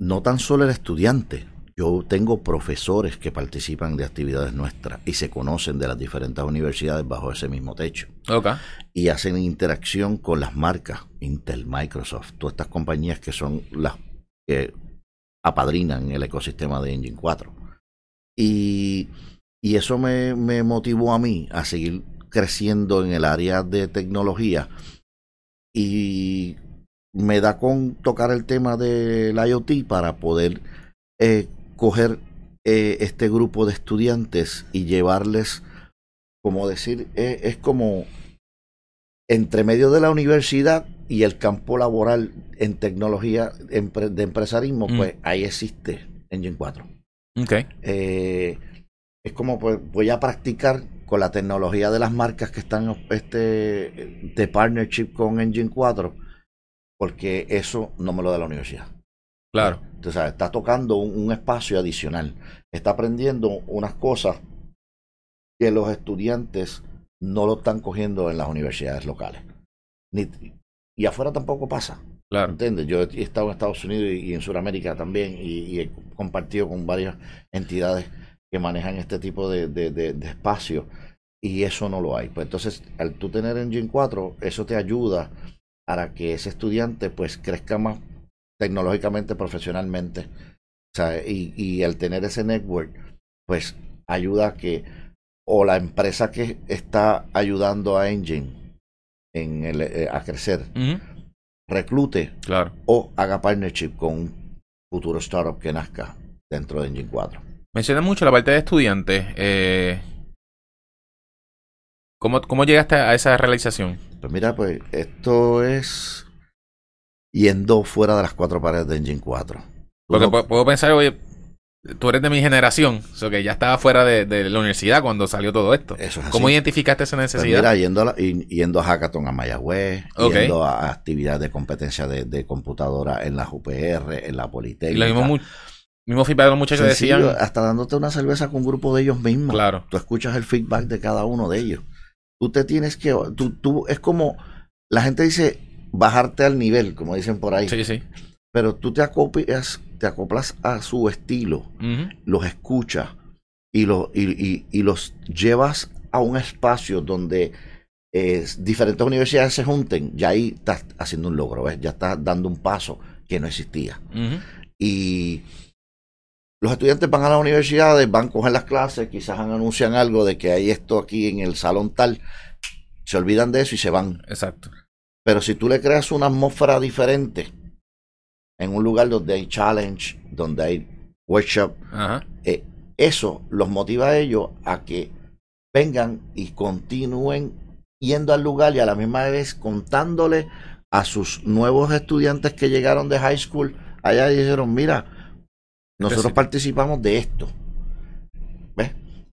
no tan solo el estudiante, yo tengo profesores que participan de actividades nuestras y se conocen de las diferentes universidades bajo ese mismo techo. Y hacen interacción con las marcas Intel, Microsoft, todas estas compañías que son las que apadrinan el ecosistema de Engine 4. Y, y eso me, me motivó a mí a seguir creciendo en el área de tecnología. Y me da con tocar el tema del IoT para poder eh, coger eh, este grupo de estudiantes y llevarles, como decir, eh, es como entre medio de la universidad y el campo laboral en tecnología de empresarismo, Mm. pues ahí existe Engine 4. Ok. Eh, es como pues, voy a practicar con la tecnología de las marcas que están este, de partnership con Engine 4, porque eso no me lo da la universidad. Claro. Entonces, está tocando un, un espacio adicional. Está aprendiendo unas cosas que los estudiantes no lo están cogiendo en las universidades locales. Ni, y afuera tampoco pasa. Claro. ¿Entiendes? Yo he estado en Estados Unidos y, y en Sudamérica también y, y he compartido con varias entidades que manejan este tipo de, de, de, de espacios y eso no lo hay. Pues entonces, al tú tener Engine 4, eso te ayuda para que ese estudiante pues crezca más tecnológicamente, profesionalmente. O sea, y, y al tener ese network, pues ayuda a que o la empresa que está ayudando a Engine en el, eh, a crecer reclute Claro. o haga partnership con un futuro startup que nazca dentro de Engine 4. Mencionas mucho la parte de estudiantes. Eh, ¿cómo, ¿Cómo llegaste a esa realización? Pues mira, pues esto es yendo fuera de las cuatro paredes de Engine 4. Porque puedo pensar, oye, tú eres de mi generación, o sea, que ya estaba fuera de, de la universidad cuando salió todo esto. eso es así. ¿Cómo identificaste esa Pues necesidad? mira, yendo a, la- y- yendo a Hackathon a Mayagüez, yendo a, actividades de competencia de, de computadora en la UPR, en la y Politécnica. lo mismo, mismo feedback de los muchachos Sencillo, decían. hasta dándote una cerveza con un grupo de ellos mismos. Claro. Tú escuchas el feedback de cada uno de ellos. Tú te tienes que, tú, tú, es como, la gente dice bajarte al nivel, como dicen por ahí, Sí, sí. pero tú te acoplas, te acoplas a su estilo, los escuchas y, lo- y, y- y los llevas a un espacio donde eh, diferentes universidades se junten, ya ahí estás haciendo un logro, ¿ves? ya estás dando un paso que no existía. Y los estudiantes van a las universidades, van a coger las clases, quizás anuncian algo de que hay esto aquí en el salón tal, se olvidan de eso y se van. Exacto. Pero si tú le creas una atmósfera diferente, en un lugar donde hay challenge, donde hay workshop, eh, eso los motiva a ellos a que vengan y continúen yendo al lugar y a la misma vez contándole a sus nuevos estudiantes que llegaron de high school allá y dijeron, mira, nosotros Sí. participamos de esto. ¿Ves?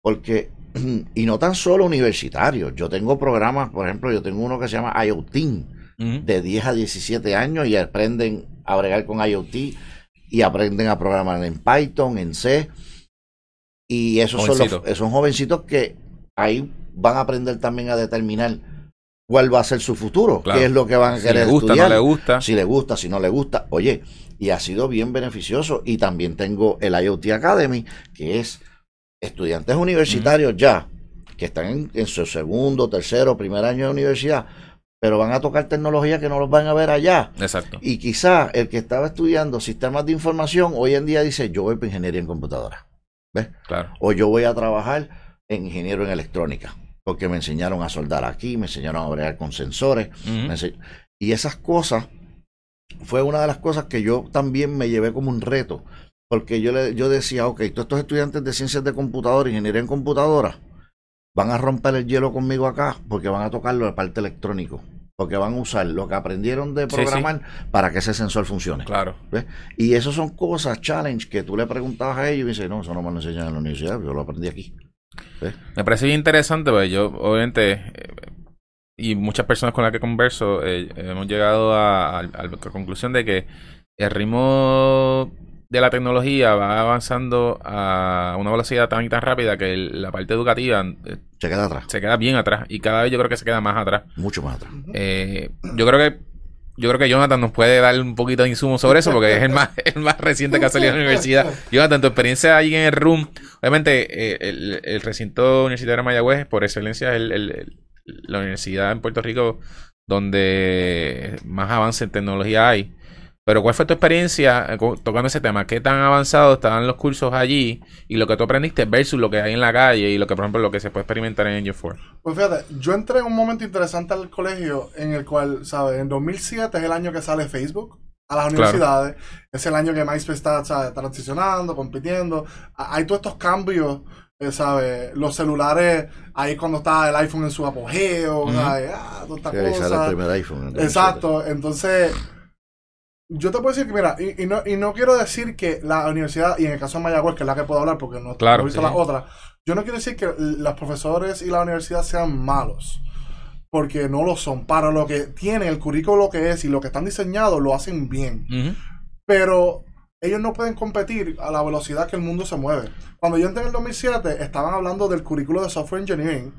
Porque, y no tan solo universitarios, yo tengo programas, por ejemplo, yo tengo uno que se llama IoT, De 10 a 17 años y aprenden a bregar con IoT y aprenden a programar en Python, en C. Y esos son, los, son jovencitos que ahí van a aprender también a determinar cuál va a ser su futuro, Claro. qué es lo que van a Si querer le gusta, estudiar, no le gusta. si le gusta, si no le gusta. Oye, y ha sido bien beneficioso. Y también tengo el IoT Academy, que es estudiantes universitarios ya, que están en, en su segundo, tercero, primer año de universidad, pero van a tocar tecnología que no los van a ver allá. Exacto. Y quizá el que estaba estudiando sistemas de información hoy en día dice, yo voy para ingeniería en computadora. ¿Ves? Claro. O yo voy a trabajar en ingeniero en electrónica, porque me enseñaron a soldar aquí, me enseñaron a bregar con sensores. Y esas cosas fue una de las cosas que yo también me llevé como un reto, porque yo, le, yo decía, ok, todos estos estudiantes de ciencias de computadora, ingeniería en computadora, van a romper el hielo conmigo acá, porque van a tocarlo de parte electrónico, porque van a usar lo que aprendieron de Sí, sí. programar para que ese sensor funcione. Claro. ¿Ves? Y eso son cosas, challenge, que tú le preguntabas a ellos y me dicen, no, eso no me lo enseñan en la universidad, yo lo aprendí aquí. Me parece bien interesante, porque yo, obviamente, eh, y muchas personas con las que converso, eh, hemos llegado a, a- a la conclusión de que el ritmo de la tecnología va avanzando a una velocidad tan y tan rápida que el- la parte educativa eh, Se queda atrás, se queda bien atrás y cada vez yo creo que se queda más atrás. mucho más atrás. Eh, yo creo que yo creo que Jonathan nos puede dar un poquito de insumo sobre eso porque es el más el más reciente que ha salido de la universidad. Jonathan, tu experiencia allí en el room, obviamente eh, el, el recinto universitario de Mayagüez por excelencia es el- el- el- la universidad en Puerto Rico donde más avance en tecnología hay. Pero ¿cuál fue tu experiencia eh, tocando ese tema? ¿Qué tan avanzados estaban los cursos allí y lo que tú aprendiste versus lo que hay en la calle y lo que, por ejemplo, lo que se puede experimentar en Engine 4? Pues fíjate, yo entré en un momento interesante al colegio en el cual, ¿sabes? En 2007 es el año que sale Facebook a las universidades. Es el año que MySpace está ¿sabes? transicionando, compitiendo. Hay todos estos cambios, eh, ¿sabes? Los celulares, ahí es cuando está el iPhone en su apogeo, Ujú. ¿sabes? Ah, toda esta Sí, ahí sale el primer iPhone. Exacto, entonces yo te puedo decir que, mira, y, y no, y no quiero decir que la universidad, y en el caso de Mayagüez, que es la que puedo hablar porque no, Claro, he visto sí. las otras, yo no quiero decir que los profesores y la universidad sean malos, porque no lo son. Para lo que tienen, el currículo que es y lo que están diseñados, lo hacen bien. Pero ellos no pueden competir a la velocidad que el mundo se mueve. Cuando yo entré en el 2007, estaban hablando del currículo de software engineering.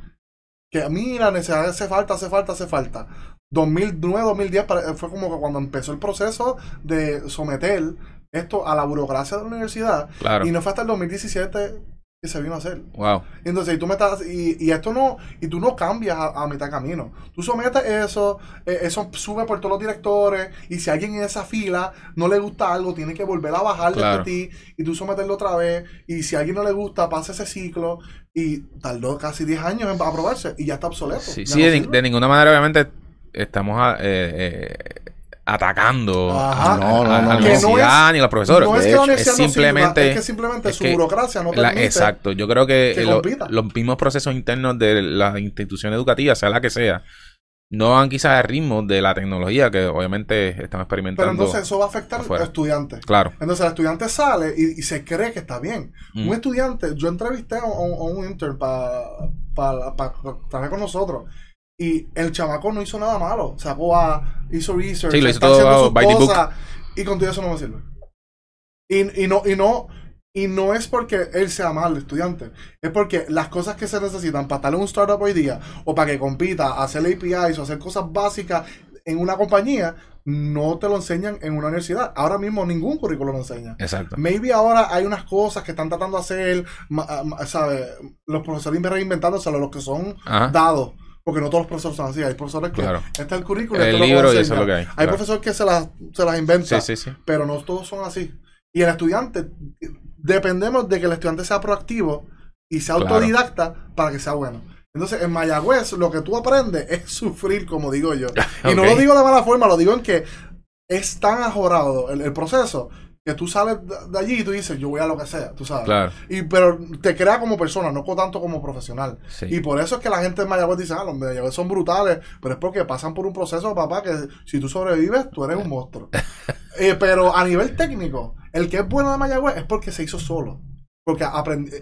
Que mira, necesidad hace falta, hace falta, hace falta. 2009, 2010 pare- fue como que cuando empezó el proceso de someter esto a la burocracia de la universidad. Claro. Y no fue hasta el 2017 que se vino a hacer. Wow. Entonces, y tú me estás, y, y esto no, y tú no cambias a, a mitad de camino. Tú sometes eso, eh, eso sube por todos los directores, y si alguien en esa fila no le gusta algo, tiene que volver a bajar Claro. de ti, y tú someterlo otra vez, y si a alguien no le gusta, pasa ese ciclo, y tardó casi 10 años en aprobarse, y ya está obsoleto. Sí, sí, no de, sirve. de ninguna manera, obviamente, estamos a- eh, eh, atacando Ajá. a, No, no, a- a no, la no. universidad ni a los profesores. No es que hecho, universidad es no sirva, simplemente- es que simplemente es su que burocracia no La- permite. exacto, yo creo que, que lo- compita. los mismos procesos internos de la institución educativa, sea la que sea, no van quizás al ritmo de la tecnología que obviamente estamos experimentando. Pero entonces eso va a afectar afuera. al estudiante. Claro. Entonces el estudiante sale y, y se cree que está bien. Mm. Un estudiante, yo entrevisté a un, a un intern para trabajar con nosotros. Y el chamaco no hizo nada malo. Sacó a, hizo research, Sí, lo hizo está todo the book. Y con todo eso no me sirve. Y, y no, y no, y no es porque él sea mal estudiante. Es porque las cosas que se necesitan para estar en un startup hoy día, o para que compita, hacer APIs o hacer cosas básicas en una compañía, no te lo enseñan en una universidad. Ahora mismo ningún currículo lo enseña. Exacto. Maybe ahora hay unas cosas que están tratando de hacer, ¿sabes? Los profesores reinventándose los que son Ajá. dados. Porque no todos los profesores son así. Hay profesores que Claro. este es el currículo. El esto lo libro y eso es lo que hay, Hay claro. profesores que se las, se las inventan. Sí, sí, sí. Pero no todos son así. Y el estudiante, dependemos de que el estudiante sea proactivo y sea Claro. autodidacta para que sea bueno. Entonces, en Mayagüez, lo que tú aprendes es sufrir, como digo yo. Y no lo digo de mala forma, lo digo en que es tan ajorado el, el proceso que tú sales de, allí y tú dices, yo voy a lo que sea, tú sabes. Claro. Y, pero te crea como persona, no tanto como profesional. Sí. Y por eso es que la gente en Mayagüez dice, ah, los Mayagüez son brutales, pero es porque pasan por un proceso, papá, que si tú sobrevives, tú eres un monstruo. Eh, pero a nivel técnico, el que es bueno de Mayagüez es porque se hizo solo. Porque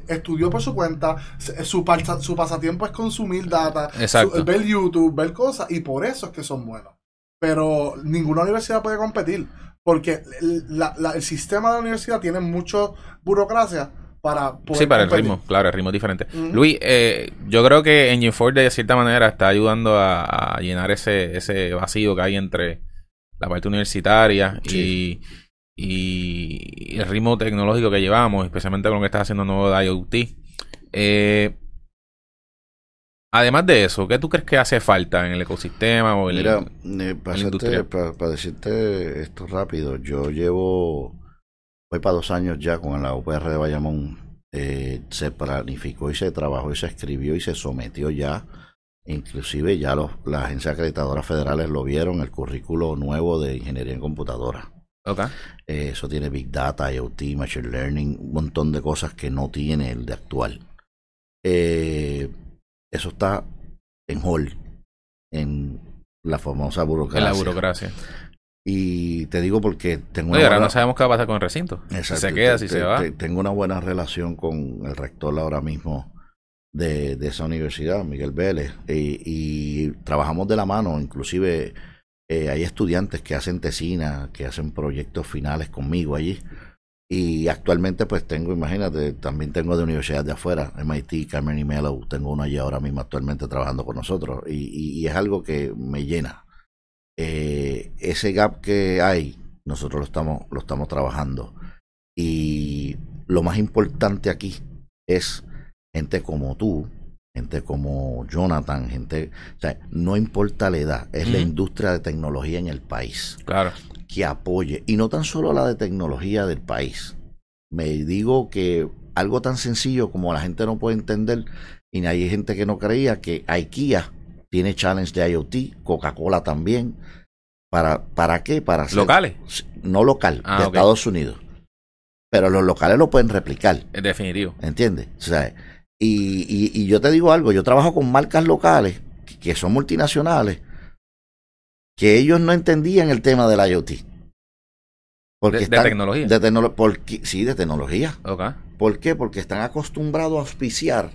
estudió por su cuenta, su, pasa- su pasatiempo es consumir data, su- ver YouTube, ver cosas, y por eso es que son buenos. Pero ninguna universidad puede competir, porque el, la- la- el sistema de la universidad tiene mucha burocracia para poder Sí, para el ritmo, claro, el ritmo es diferente. Luis, eh, yo creo que Engine 4 de cierta manera está ayudando a, a llenar ese, ese vacío que hay entre la parte universitaria y, y el ritmo tecnológico que llevamos, especialmente con lo que estás haciendo nuevo de IoT. Eh, además de eso, ¿qué tú crees que hace falta en el ecosistema o en Mira, el- eh, para, hacerte- para- para decirte esto rápido, yo llevo, voy para dos años ya con la UPR de Bayamón. Eh, se planificó y se trabajó y se escribió y se sometió ya. Inclusive ya los, las agencias acreditadoras federales lo vieron, el currículo nuevo de ingeniería en computadora. Ok. Eh, eso tiene Big Data, IoT, Machine Learning, un montón de cosas que no tiene el de actual. Eh, eso está en hold, en la famosa en burocracia. la burocracia. Y te digo porque tengo Oye, ahora buena- no sabemos qué va a pasar con el recinto. Si Exacto, se queda, te- si te- se va. te- tengo una buena relación con el rector ahora mismo de, de esa universidad, Miguel Vélez, y, y trabajamos de la mano, inclusive eh, hay estudiantes que hacen tesina, que hacen proyectos finales conmigo allí. Y actualmente pues tengo, imagínate, también tengo de universidades de afuera, MIT, Carmen y Mello, tengo uno allí ahora mismo actualmente trabajando con nosotros y, y- y es algo que me llena. Eh, ese gap que hay, nosotros lo estamos, lo estamos trabajando. Y lo más importante aquí es gente como tú, gente como Jonathan, gente, o sea, no importa la edad, es la industria de tecnología en el país Claro. Que apoye, y no tan solo la de tecnología del país. Me digo que algo tan sencillo como la gente no puede entender, y hay gente que no creía que IKEA tiene challenge de IoT, Coca-Cola también. ¿Para, ¿Para qué? Para hacer, Locales. No local, Ah, de. Estados Unidos. Pero los locales lo pueden replicar. Es definitivo. ¿Entiendes? O sea, y, y, y yo te digo algo, yo trabajo con marcas locales que- que son multinacionales, que ellos no entendían el tema del IoT. Porque De, de están- tecnología. de tecnolo- porque, sí, de tecnología. ¿Por qué? Porque están acostumbrados a auspiciar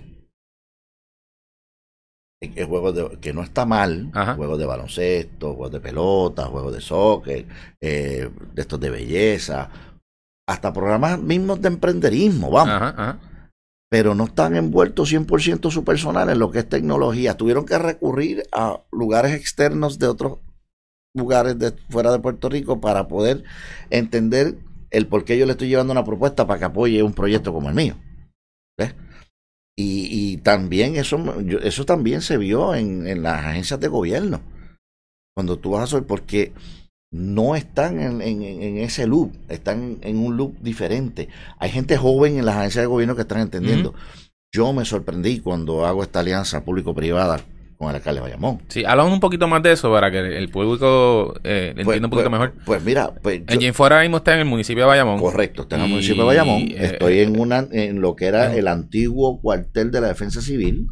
juegos de, que no está mal, Ajá. juegos de baloncesto, juegos de pelota, juegos de soccer, eh, de estos de belleza, hasta programas mismos de emprenderismo, vamos Ajá, ajá. pero no están envueltos 100% su personal en lo que es tecnología. Tuvieron que recurrir a lugares externos de otros lugares de fuera de Puerto Rico para poder entender el por qué yo le estoy llevando una propuesta para que apoye un proyecto como el mío. ¿Ves? Y, y también eso, eso también se vio en, en las agencias de gobierno. Cuando tú vas a sol- porque no están en, en- en ese loop, están en un loop diferente. Hay gente joven en las agencias de gobierno que están entendiendo. Yo me sorprendí cuando hago esta alianza público-privada con el alcalde de Bayamón. Sí, hablamos un poquito más de eso para que el público eh, entienda Pues- un poquito pues- mejor. Pues mira, pues Engine Fora ahora mismo está en el municipio de Bayamón. correcto, estoy en el municipio de Bayamón. eh, Estoy en eh, una en lo que era eh. el antiguo cuartel de la Defensa Civil,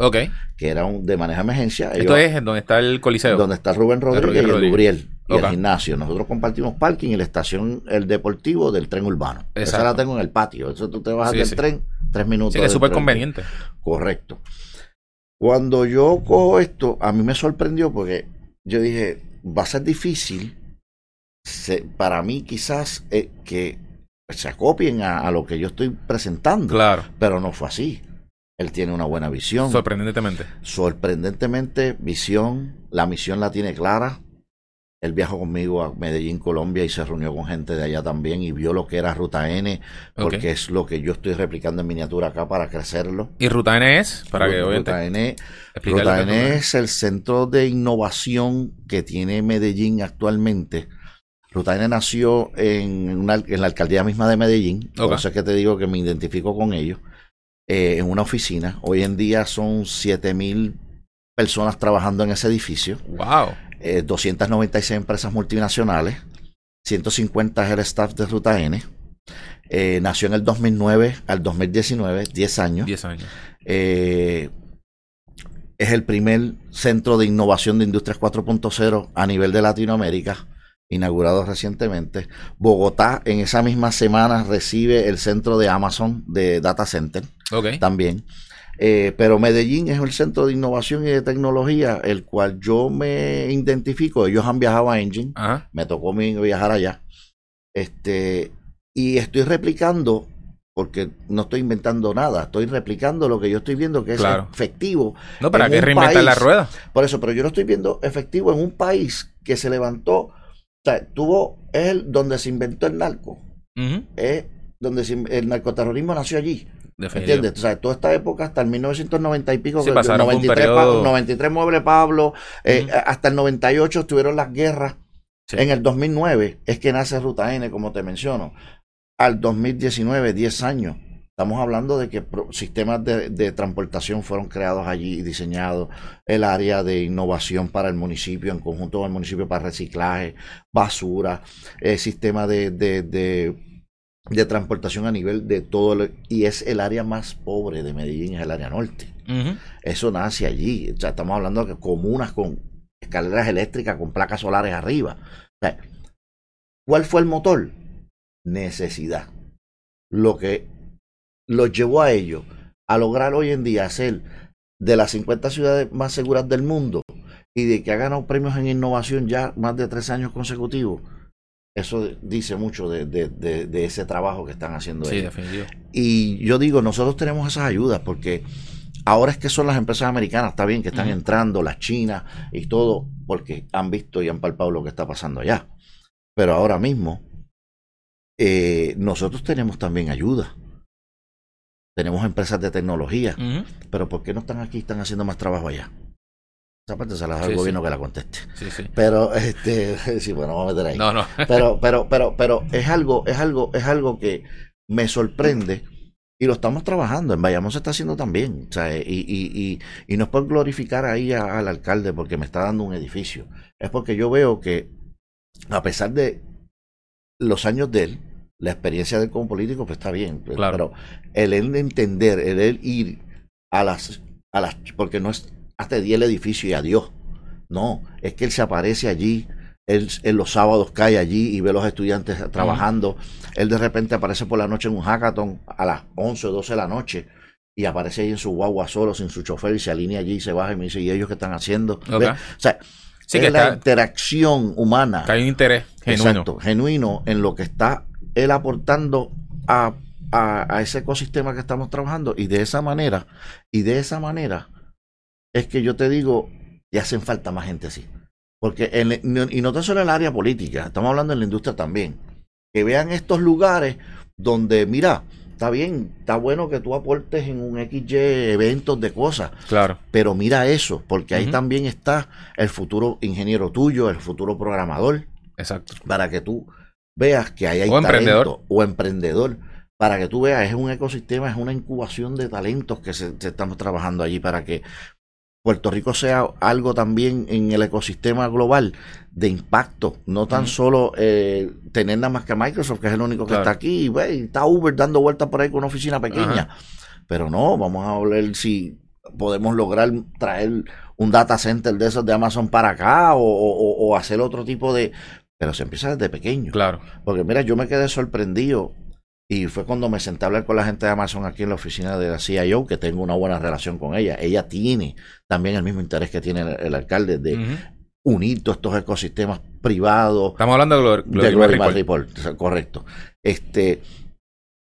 que era un de manejo de emergencia. Esto Ellos- es donde está el coliseo. donde está Rubén Rodríguez y el Rodríguez. Lubriel y el gimnasio. Nosotros compartimos parking y la estación, el deportivo del tren urbano. Esa Exacto. la tengo en el patio. Eso tú te bajas Sí, del sí. tren, tres minutos. Sí, que es súper conveniente. Correcto. Cuando yo cojo esto, a mí me sorprendió porque yo dije, va a ser difícil se- para mí quizás eh, que se acopien a, a lo que yo estoy presentando, Claro. pero no fue así. Él tiene una buena visión. Sorprendentemente. Sorprendentemente, visión, la misión la tiene clara. Él viajó conmigo a Medellín, Colombia, y se reunió con gente de allá también y vio lo que era Ruta N, porque es lo que yo estoy replicando en miniatura acá para crecerlo. ¿Y Ruta N es? Para que obviamente Ruta N, explicarle Ruta N es el centro de innovación que tiene Medellín actualmente. Ruta N nació en, una- en la alcaldía misma de Medellín, por Ok. eso es que te digo que me identifico con ellos, eh, en una oficina. Hoy en día son 7000 personas trabajando en ese edificio, Wow. Eh, 296 empresas multinacionales, 150 es el staff de Ruta N. Eh, nació en el 2009 al 2019, 10 años. 10 años. Eh, es el primer centro de innovación de Industrias 4.0 a nivel de Latinoamérica, inaugurado recientemente. Bogotá en esa misma semana recibe el centro de Amazon de Data Center Ok. también. Eh, pero Medellín es el centro de innovación y de tecnología, el cual yo me identifico. Ellos han viajado a Engine, Ajá. me tocó a mí viajar allá. Este, y estoy replicando, porque no estoy inventando nada, estoy replicando lo que yo estoy viendo que es Claro. efectivo. No, ¿para qué reinventar la rueda? Por eso, pero yo lo estoy viendo efectivo en un país que se levantó, o sea, tuvo, es el donde se inventó el narco, Ujú. es donde se- el narcoterrorismo nació allí. ¿Entiendes? O sea, toda esta época hasta el 1990 y pico, Sí, que- pasaron por un 93, periodo- Pa- 93 Mueble Pablo, eh, Ujú. hasta el 98 estuvieron las guerras. Sí. En el 2009 es que nace Ruta N, como te menciono. Al 2019, 10 años. Estamos hablando de que sistemas de, de transportación fueron creados allí y diseñados. El área de innovación para el municipio, en conjunto con el municipio para reciclaje, basura, el sistema de, de, de- de transportación a nivel de todo. el- y es el área más pobre de Medellín, es el área norte. Eso nace allí. O sea, estamos hablando de comunas con escaleras eléctricas, con placas solares arriba. O sea, ¿Cuál fue el motor? Necesidad. Lo que los llevó a ellos a lograr hoy en día hacer de las 50 ciudades más seguras del mundo y de que ha ganado premios en innovación ya más de tres años consecutivos, eso dice mucho de, de, de, ese trabajo que están haciendo sí, ellos. definitivo. Y yo digo, nosotros tenemos esas ayudas porque ahora es que son las empresas americanas, está bien que están entrando, las chinas y todo, porque han visto y han palpado lo que está pasando allá. Pero ahora mismo, eh, nosotros tenemos también ayuda. Tenemos empresas de tecnología, pero ¿por qué no están aquí? Están haciendo más trabajo allá. Esa parte se la da al sí. gobierno que la conteste. Sí, sí. Pero, este, sí, bueno, vamos a meter ahí. No, no. Pero, pero, pero, pero es algo, es algo, es algo que me sorprende y lo estamos trabajando. En Bayamón se está haciendo también. Y, y, y, y no es por glorificar ahí a- al alcalde porque me está dando un edificio. Es porque yo veo que, a pesar de los años de él, la experiencia de él como político, pues está bien. pues, Claro. Pero el él entender, el él ir a las, a las, porque no es hasta día el edificio y adiós. No, es que él se aparece allí, él, él los sábados cae allí y ve a los estudiantes trabajando. Él de repente aparece por la noche en un hackathon a las 11 o 12 de la noche y aparece ahí en su guagua solo, sin su chofer, y se alinea allí y se baja y me dice, ¿y ellos qué están haciendo? O sea, Sí, es que la está, interacción humana. que hay un interés genuino. Exacto, genuino en lo que está él aportando a, a, a ese ecosistema que estamos trabajando y de esa manera, y de esa manera es que yo te digo, y hacen falta más gente así. Porque, en, y no tan solo en el área política, estamos hablando en la industria también. Que vean estos lugares donde, mira, está bien, está bueno que tú aportes en un XY eventos de cosas, Claro. pero mira eso, porque ahí también está el futuro ingeniero tuyo, el futuro programador, Exacto. para que tú veas que ahí hay O emprendedor. o emprendedor, para que tú veas, es un ecosistema, es una incubación de talentos que se, se estamos trabajando allí para que Puerto Rico sea algo también en el ecosistema global de impacto, no tan solo eh, tener nada más que Microsoft, que es el único que Claro. está aquí, y ve, y está Uber dando vueltas por ahí con una oficina pequeña. Pero no, vamos a ver si podemos lograr traer un data center de esos de Amazon para acá o, o- o hacer otro tipo de... Pero se empieza desde pequeño. Claro. Porque mira, yo me quedé sorprendido y fue cuando me senté a hablar con la gente de Amazon aquí en la oficina de la CIO, que tengo una buena relación con ella. Ella tiene también el mismo interés que tiene el, el alcalde de unir todos estos ecosistemas privados Estamos hablando de Glor- de Glory Report. Correcto. Este,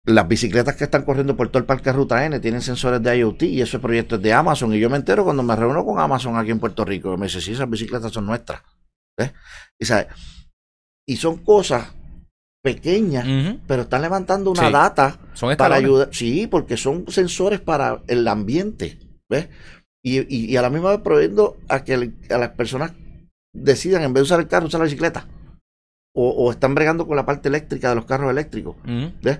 las bicicletas que están corriendo por todo el parque Ruta N tienen sensores de IoT y ese proyecto es de Amazon. Y yo me entero cuando me reúno con Amazon aquí en Puerto Rico, que me dice, sí, esas bicicletas son nuestras. Y, y son cosas pequeñas, Ujú. pero están levantando una Sí. data Son para ayudar. Sí, porque son sensores para el ambiente. ¿Ves? Y, y- y a la misma vez proveyendo a que el- a las personas decidan, en vez de usar el carro, usar la bicicleta. O, o están bregando con la parte eléctrica de los carros eléctricos. ¿Ves?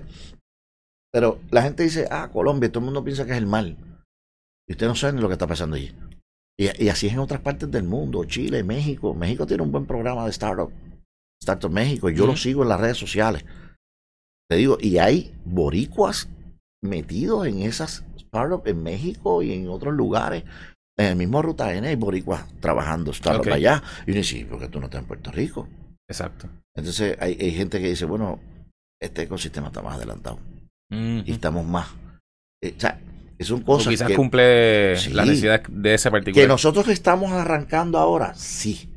Pero la gente dice, ah, Colombia, todo el mundo piensa que es el mal. Y usted no sabe ni lo que está pasando allí. Y, y así es en otras partes del mundo, Chile, México. México tiene un buen programa de startup. Startup México. Yo lo sigo en las redes sociales. Te digo, y hay boricuas metidos en esas startups en México y en otros lugares. En el mismo Ruta N hay boricuas trabajando startups allá. Y uno dice, ¿por qué tú no estás en Puerto Rico? Exacto. Entonces hay, hay gente que dice, bueno, este ecosistema está más adelantado y estamos más. eh, o sea, son O cosas quizás que, cumple Sí. la necesidad de ese que particular. nosotros estamos arrancando ahora, sí,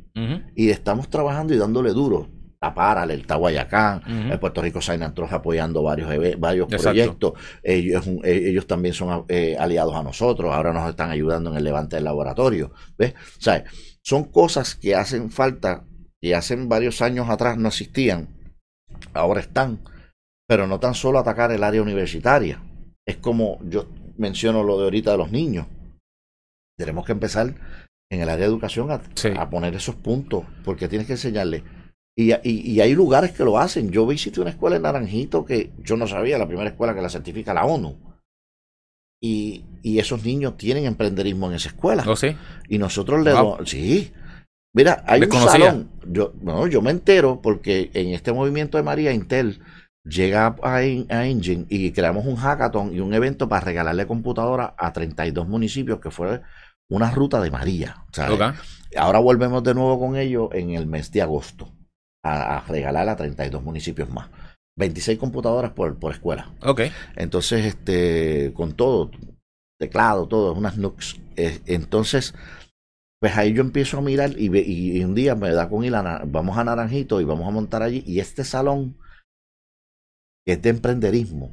Y estamos trabajando y dándole duro. La Paralel, está Guayacán, Ujú. el Puerto Rico Trust apoyando varios, varios Exacto. proyectos. Ellos, eh, ellos también son eh, aliados a nosotros, ahora nos están ayudando en el levante del laboratorio. ¿Ves? O sea, son cosas que hacen falta, que hace varios años atrás no existían, ahora están, pero no tan solo atacar el área universitaria. Es como yo menciono lo de ahorita de los niños. Tenemos que empezar en el área de educación a, Sí. a poner esos puntos, porque tienes que enseñarle. Y, y- y hay lugares que lo hacen. Yo visité una escuela en Naranjito que yo no sabía, la primera escuela que la certifica la ONU. Y, y esos niños tienen emprenderismo en esa escuela. ¿Oh, sí? Y nosotros le Wow. Sí. Mira, hay un salón. Yo, no, yo me entero porque en este movimiento de María Intel llega a, a Engine y creamos un hackathon y un evento para regalarle computadoras a 32 municipios que fue una ruta de María. ¿sabes? Ahora volvemos de nuevo con ellos en el mes de agosto a, a regalar a 32 municipios más. 26 computadoras por, por escuela. Ok. Entonces, este, con todo, teclado, todo, unas. Eh, entonces, pues ahí yo empiezo a mirar y, y- y un día me da con ir a vamos a Naranjito y vamos a montar allí. Y este salón, que es de emprenderismo,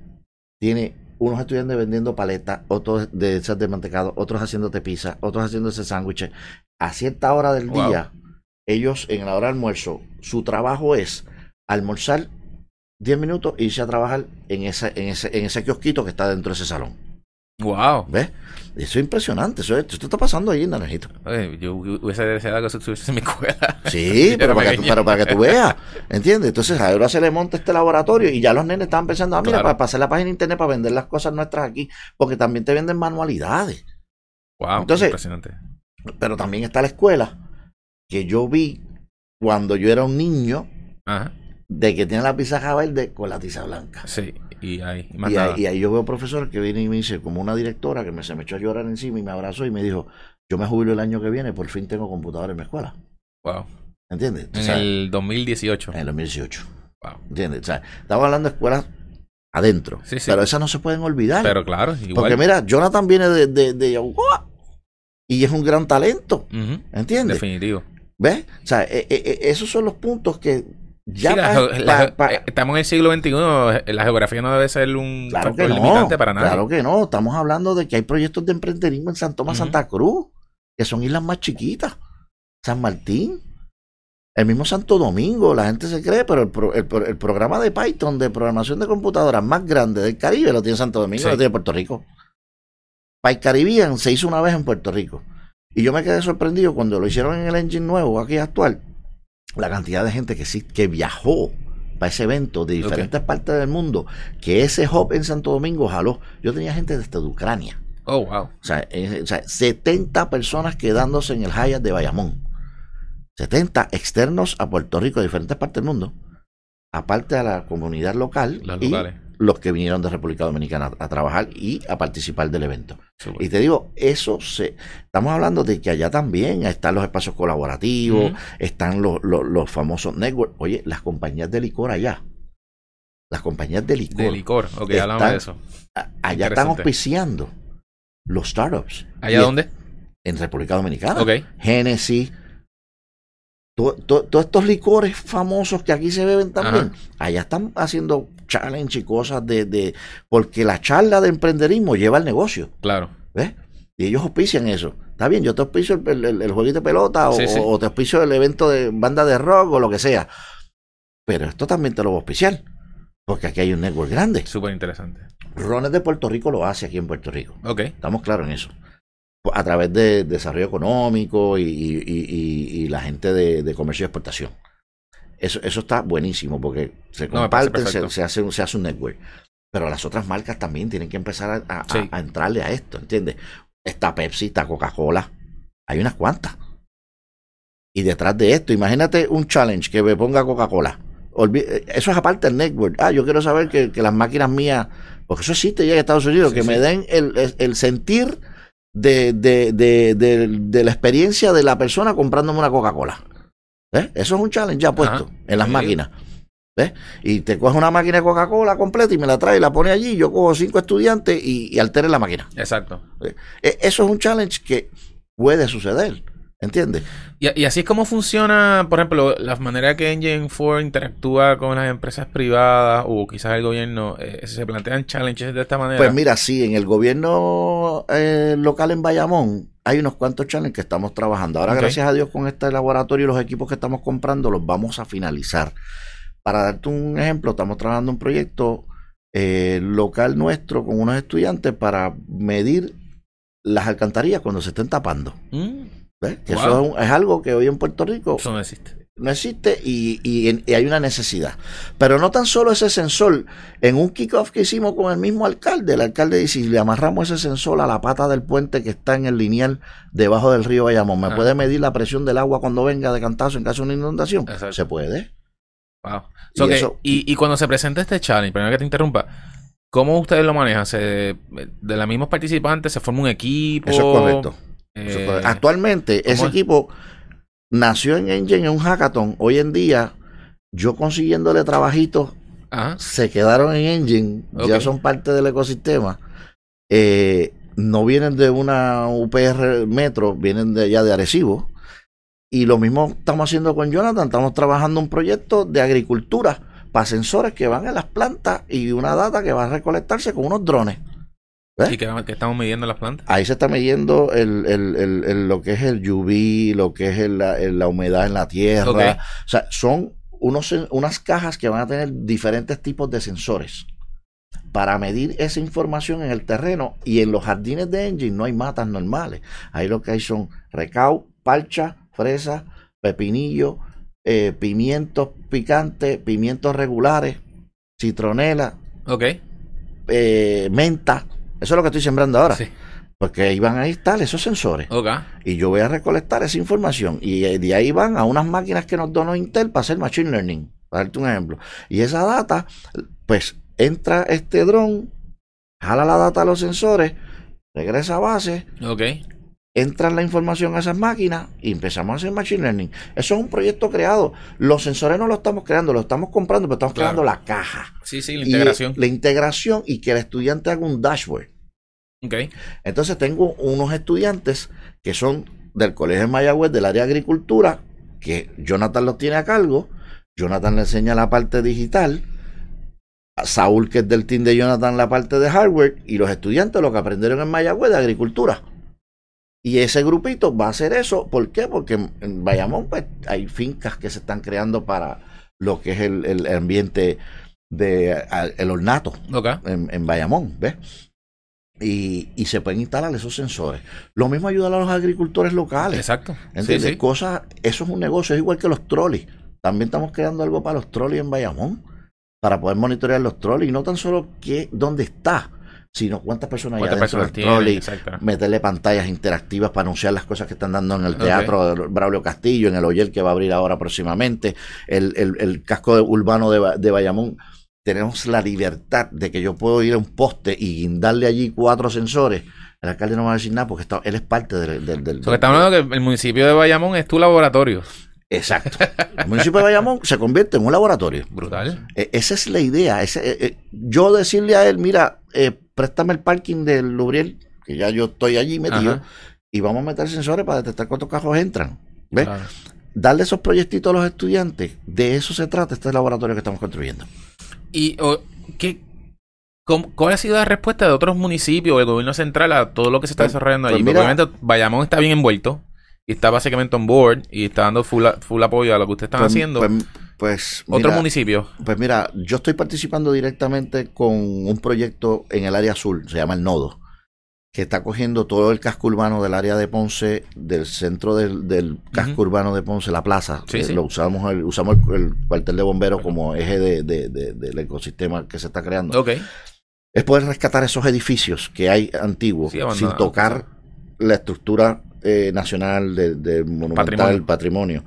tiene unos estudiantes vendiendo paletas, otros de esas de mantecado, otros haciéndote pizza, otros haciéndose sándwiches. A cierta hora del Wow. día, ellos en la hora de almuerzo, su trabajo es almorzar 10 minutos e irse a trabajar en ese, en ese, en ese kiosquito que está dentro de ese salón. Wow. ¿Ves? Eso es impresionante. Eso, esto está pasando ahí en Naranjito. Oye, yo hubiese deseado que eso estuviese en mi escuela. Sí, pero para, que, tú- pero para que tú veas. ¿Entiendes? Entonces ahora se le monta este laboratorio y ya los nenes estaban pensando, ah, mira, Claro. para, para hacer la página de internet, para vender las cosas nuestras aquí, porque también te venden manualidades. Wow, Entonces- impresionante. Pero también está la escuela que yo vi cuando yo era un niño Ajá. de que tiene la pizarra verde con la tiza blanca. Sí, y ahí, y ahí, y ahí yo veo profesores que vienen y me dice, como una directora que me, se me echó a llorar encima y me abrazó y me dijo, yo me jubilo el año que viene, por fin tengo computadora en mi escuela. Wow. ¿Entiendes? En el 2018. en el 2018. Wow. ¿Entiendes? O sea, estamos hablando de escuelas adentro. Sí, sí. Pero esas no se pueden olvidar. Pero claro, igual. porque mira, Jonathan viene de, de, de y es un gran talento. Ujú, ¿Entiendes? Definitivo. ¿Ves? O sea, eh, eh, eh, esos son los puntos que ya Sí, la pa- geo- la pa- geo- pa- eh, estamos en el siglo XXI. La geografía no debe ser un Claro factor no, limitante para nada. claro que no. Estamos hablando de que hay proyectos de emprenderismo en San Tomás. Santa Cruz, que son islas más chiquitas. San Martín, el mismo Santo Domingo, la gente se cree, pero el, pro- el pro- el programa de Python de programación de computadoras más grande del Caribe lo tiene Santo Domingo, Sí. lo tiene Puerto Rico. PyCaribbean se hizo una vez en Puerto Rico. Y yo me quedé sorprendido cuando lo hicieron en el engine nuevo, aquí actual, la cantidad de gente que sí, que viajó para ese evento de diferentes partes del mundo, que ese hub en Santo Domingo jaló. Yo tenía gente desde Ucrania. Oh, wow. O sea, o sea, 70 personas quedándose en el Hyatt de Bayamón. 70 externos a Puerto Rico, de diferentes partes del mundo. Aparte a la comunidad local Los y locales. los que vinieron de República Dominicana a, a trabajar y a participar del evento. Y te digo, eso se. Estamos hablando de que allá también están los espacios colaborativos, están los, los, los famosos networks. Oye, las compañías de licor allá. Las compañías de licor. De licor. Ok, Están- hablamos de eso. allá están auspiciando los startups. ¿Allá Y dónde? En República Dominicana. Ok. Genesis. To- to- Todos estos licores famosos que aquí se beben también. Allá están haciendo challenge y cosas de, de. Porque la charla de emprenderismo lleva al negocio. Claro. ¿Ves? Y ellos auspician eso. Está bien, yo te auspicio el, el, el jueguito de pelota o, sí. o te auspicio el evento de banda de rock o lo que sea. Pero esto también te lo voy a auspiciar. Porque aquí hay un network grande. Súper interesante. Rones de Puerto Rico lo hace aquí en Puerto Rico. Ok. Estamos claros en eso. A través de desarrollo económico y, y- y- y- y la gente de, de comercio y exportación. Eso, eso está buenísimo porque se No, comparten, se, se hace, un- se hace un network. Pero las otras marcas también tienen que empezar a, a- a- Sí. a entrarle a esto, ¿entiendes? Está Pepsi, está Coca-Cola. Hay unas cuantas. Y detrás de esto, imagínate un challenge que me ponga Coca-Cola. Eh, Eso es aparte del network. Ah, yo quiero saber que, que las máquinas mías, porque eso existe ya en Estados Unidos, Sí, que sí. me den el, el- el sentir de, de, de, de- la experiencia de la persona comprándome una Coca-Cola. ¿Ves? Eso es un challenge ya puesto Ajá. en las Sí. máquinas. ¿Ves? Y te coges una máquina de Coca-Cola completa y me la trae y la pone allí. Yo cojo cinco estudiantes y, y altere la máquina. Exacto. E- Eso es un challenge que puede suceder. ¿Entiendes? Y, y así es como funciona, por ejemplo, la manera que Engine 4 interactúa con las empresas privadas o quizás el gobierno. eh, se plantean challenges de esta manera. Pues mira, sí, en el gobierno eh, local en Bayamón hay unos cuantos challenges que estamos trabajando. Ahora, gracias a Dios, con este laboratorio y los equipos que estamos comprando, los vamos a finalizar. Para darte un ejemplo, estamos trabajando un proyecto eh, local nuestro con unos estudiantes para medir las alcantarillas cuando se estén tapando. Mm, ¿Ves? Que Wow. Eso es, un- es algo que hoy en Puerto Rico eso no existe. no existe y, y y hay una necesidad. Pero no tan solo ese sensor. En un kickoff que hicimos con el mismo alcalde, el alcalde dice, si le amarramos ese sensor a la pata del puente que está en el lineal debajo del río Bayamón, ¿me Ah. puede medir la presión del agua cuando venga de cantazo en caso de una inundación? Exacto. Se puede. Wow. Y So que- eso- y, y cuando se presenta este challenge, perdón que te interrumpa, ¿cómo ustedes lo manejan? ¿Se, ¿De los mismos participantes se forma un equipo? Eso es correcto. Eh. Actualmente, ¿cómo ese es? equipo nació en Engine en un hackathon. Hoy en día, yo consiguiéndole trabajitos Ajá. se quedaron en Engine, ya son parte del ecosistema. Eh, no vienen de una UPR Metro, vienen de allá de Arecibo. Y lo mismo estamos haciendo con Jonathan, estamos trabajando un proyecto de agricultura para sensores que van a las plantas y una data que va a recolectarse con unos drones. ¿Ves? ¿Y qué, qué estamos midiendo en las plantas? Ahí se está midiendo el, el- el- el- lo que es el UV, lo que es la, humedad en la tierra. Ok. O sea, son unos, unas cajas que van a tener diferentes tipos de sensores para medir esa información en el terreno y en los jardines de Engine no hay matas normales. Ahí lo que hay son recau, parcha, fresa, pepinillo, eh, pimientos picantes, pimientos regulares, citronela, Ok. eh, menta. Eso es lo que estoy sembrando ahora. Sí. Porque ahí van a estar esos sensores. Ok. Y yo voy a recolectar esa información. Y de ahí van a unas máquinas que nos donó Intel para hacer Machine Learning. Para darte un ejemplo. Y esa data, pues entra este dron, jala la data a los sensores, regresa a base, Ok. Entra la información a esas máquinas y empezamos a hacer Machine Learning. Eso es un proyecto creado. Los sensores no los estamos creando, los estamos comprando, pero estamos Claro. creando la caja. Sí, sí, la Y, integración. la integración y que el estudiante haga un dashboard. Ok. Entonces tengo unos estudiantes que son del Colegio de Mayagüez del área de agricultura, que Jonathan los tiene a cargo. Jonathan le enseña la parte digital. a Saúl, que es del team de Jonathan, la parte de hardware. Y los estudiantes lo que aprendieron en Mayagüez de agricultura. Y ese grupito va a hacer eso. ¿Por qué? Porque en- Bayamón pues, hay fincas que se están creando para lo que es el, el ambiente de a- el ornato en, en Bayamón, ¿ves? Y, y se pueden instalar esos sensores. Lo mismo ayuda a los agricultores locales. Exacto. Sí, ¿Entiendes? sí. Cosas, eso es un negocio, es igual que los trolis. También estamos creando algo para los trolis en Bayamón, para poder monitorear los trolis, y no tan solo que dónde está, sino cuántas personas hay ¿Cuántas adentro personas del trolley, meterle pantallas interactivas para anunciar las cosas que están dando en el teatro de Braulio Castillo, en el Oyel que va a abrir ahora próximamente, el, el- el casco de- urbano de, de Bayamón. Tenemos la libertad de que yo puedo ir a un poste y guindarle allí cuatro sensores. El alcalde no va a decir nada porque está, él es parte del... del, del- estamos hablando que el municipio de Bayamón es tu laboratorio. Exacto. El municipio de Bayamón se convierte en un laboratorio. Brutal. E- esa es la idea. Ese, eh, eh, yo decirle a él, mira, eh, préstame el parking del Lubriel, que ya yo estoy allí metido, Ajá. y vamos a meter sensores para detectar cuántos carros entran. ¿Ves? Claro. Darle esos proyectitos a los estudiantes. De eso se trata este laboratorio que estamos construyendo. ¿Y o, qué, cómo- cuál ha sido la respuesta de otros municipios o del gobierno central a todo lo que se está Pues- desarrollando pues allí? mira- Porque obviamente Bayamón está bien envuelto y está básicamente on board y está dando full, full apoyo a lo que ustedes están Pues- haciendo. Pues, Otros mira, municipios. pues mira, yo estoy participando directamente con un proyecto en el área azul, se llama el Nodo, que está cogiendo todo el casco urbano del área de Ponce, del centro del, del casco urbano de Ponce, la plaza. Sí, sí. Lo usamos, el, usamos el, el cuartel de bomberos como eje de- de- de- del ecosistema que se está creando. Ok. Es poder rescatar esos edificios que hay antiguos Sí, sin tocar la estructura eh, nacional de, de monumental Patrimonio. patrimonio.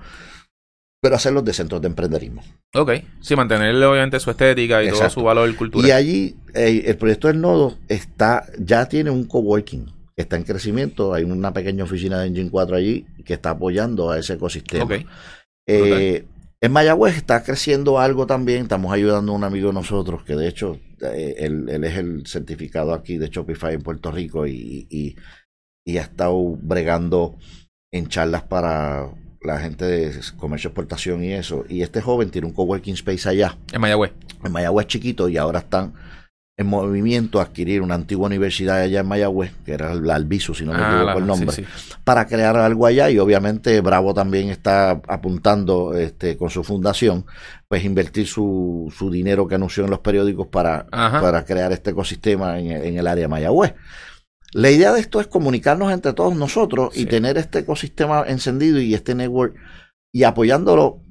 Pero hacerlos de centros de emprenderismo. Ok. Sí, mantenerle obviamente su estética y todo su valor cultural. Y allí eh, el proyecto del nodo está, ya tiene un coworking, está en crecimiento, hay una pequeña oficina de Engine 4 allí que está apoyando a ese ecosistema. Ok. Eh, en Mayagüez está creciendo algo también, estamos ayudando a un amigo de nosotros que de hecho eh, él, él es el certificado aquí de Shopify en Puerto Rico y, y, y ha estado bregando en charlas para la gente de comercio exportación y eso. Y este joven tiene un coworking space allá En Mayagüez. en Mayagüez chiquito y ahora están en movimiento a adquirir una antigua universidad allá en Mayagüez, que era la Albizu, si no me Ah, equivoco el nombre, sí, sí. para crear algo allá y obviamente Bravo también está apuntando este, con su fundación, pues invertir su, su dinero que anunció en los periódicos para, Ajá. para crear este ecosistema en, en el área de Mayagüez. La idea de esto es comunicarnos entre todos nosotros y tener este ecosistema encendido y este network y apoyándolo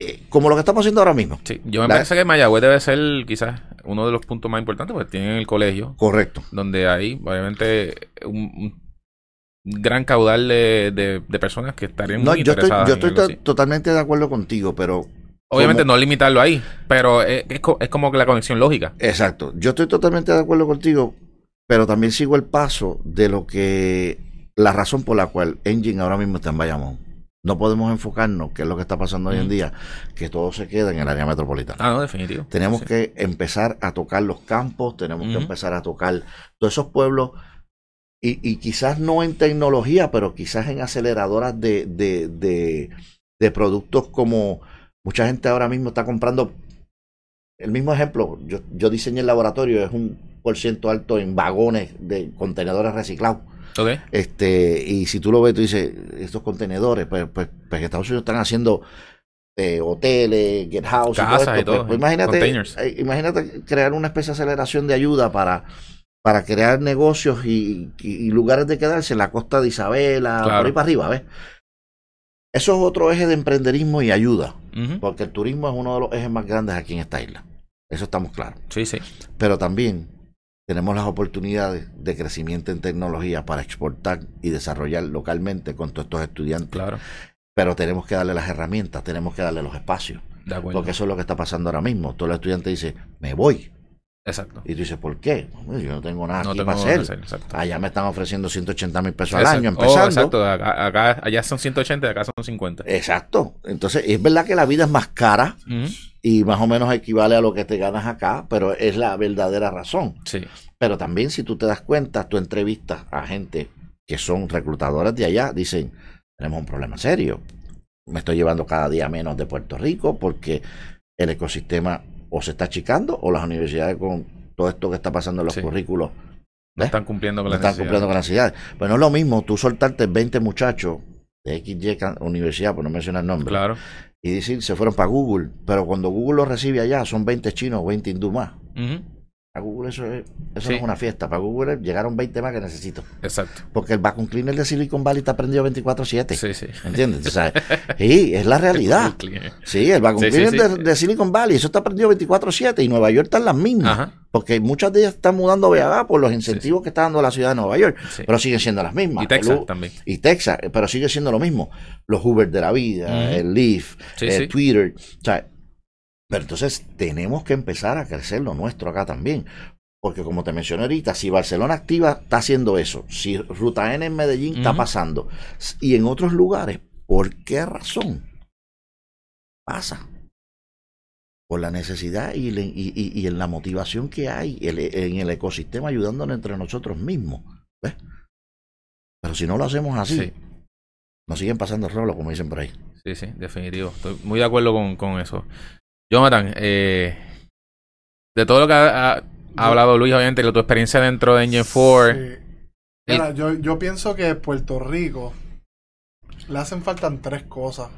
eh, como lo que estamos haciendo ahora mismo. Sí, yo me La- parece que Mayagüez debe ser quizás uno de los puntos más importantes porque tienen el colegio Correcto. donde hay obviamente un, un gran caudal de, de- de personas que estarían No, muy yo estoy, interesadas yo estoy to- así. totalmente de acuerdo contigo, pero Obviamente como- no limitarlo ahí, pero es, es como que la conexión lógica. exacto. Yo estoy totalmente de acuerdo contigo, pero también sigo el paso de lo que la razón por la cual Engine ahora mismo está en Bayamón. No podemos enfocarnos, que es lo que está pasando hoy en día, que todo se queda en el área metropolitana. Ah, no, definitivo. Tenemos Sí. que empezar a tocar los campos, tenemos que empezar a tocar todos esos pueblos y, y quizás no en tecnología, pero quizás en aceleradoras de, de, de, de productos como mucha gente ahora mismo está comprando. El mismo ejemplo, yo, yo diseñé el laboratorio, es un por ciento alto en vagones de contenedores reciclados. Este, y si tú lo ves, tú dices, estos contenedores, pues, pues, pues Estados Unidos están haciendo eh, hoteles, get house, Casas y esto, pues, todo, pues imagínate, eh, imagínate crear una especie de aceleración de ayuda para, para crear negocios y, y- y lugares de quedarse en la costa de Isabela, Claro. por ahí para arriba, ¿ves? Eso es otro eje de emprenderismo y ayuda, porque el turismo es uno de los ejes más grandes aquí en esta isla. Eso estamos claros Sí, sí. pero también tenemos las oportunidades de crecimiento en tecnología para exportar y desarrollar localmente con todos estos estudiantes. Claro. Pero tenemos que darle las herramientas, tenemos que darle los espacios, De acuerdo. porque eso es lo que está pasando ahora mismo. Todo el estudiante dice, me voy. Exacto. Y tú dices, ¿por qué? Yo no tengo nada No aquí tengo para que hacer. Allá me están ofreciendo 180 mil pesos al año Oh, empezando. exacto. Acá, acá- allá son 180 y acá son 50. Exacto. Entonces, es verdad que la vida es más cara Ujú. Y más o menos equivale a lo que te ganas acá, pero es la verdadera razón. Sí. Pero también si tú te das cuenta, tú entrevistas a gente que son reclutadores de allá, dicen, tenemos un problema serio. Me estoy llevando cada día menos de Puerto Rico porque el ecosistema o se está achicando o las universidades con todo esto que está pasando en los Sí. currículos están cumpliendo con no las están cumpliendo con las necesidades. Pero no es lo mismo tú soltarte 20 muchachos de XY universidad, por no mencionar el nombre, Claro. Y decir, se fueron para Google, pero cuando Google los recibe allá son 20 chinos o 20 hindú más. A Google eso, es- eso Sí. no es una fiesta. Para Google llegaron 20 más que necesito. Exacto. Porque el vacuum cleaner de Silicon Valley está prendido 24-7. Sí, sí. ¿Entiendes? O sea, sí, es la realidad. Sí, el vacuum Sí, cleaner sí. De, de Silicon Valley, eso está prendido 24-7 y Nueva York están las mismas. Ajá. Porque muchas de ellas están mudando a por los incentivos que está dando la ciudad de Nueva York. Pero siguen siendo las mismas. Y Texas El también. Y Texas, eh, pero sigue siendo lo mismo. Los Uber de la vida, el Lyft, el sí. Twitter. O sea, pero entonces tenemos que empezar a crecer lo nuestro acá también. Porque como te mencioné ahorita, si Barcelona Activa está haciendo eso, si Ruta N en Medellín está pasando, y en otros lugares, ¿por qué razón pasa? Por la necesidad y, le- y, y- y en la motivación que hay el- en el ecosistema ayudándonos entre nosotros mismos. ¿ves? Pero si no lo hacemos así, Sí. nos siguen pasando el rolo, como dicen por ahí. Sí, sí, definitivo. Estoy muy de acuerdo con, con eso. Jonathan, eh, de todo lo que ha, ha- ha hablado Luis, obviamente, de tu experiencia dentro de Engine 4. Sí. Mira, yo, yo pienso que Puerto Rico le hacen falta tres cosas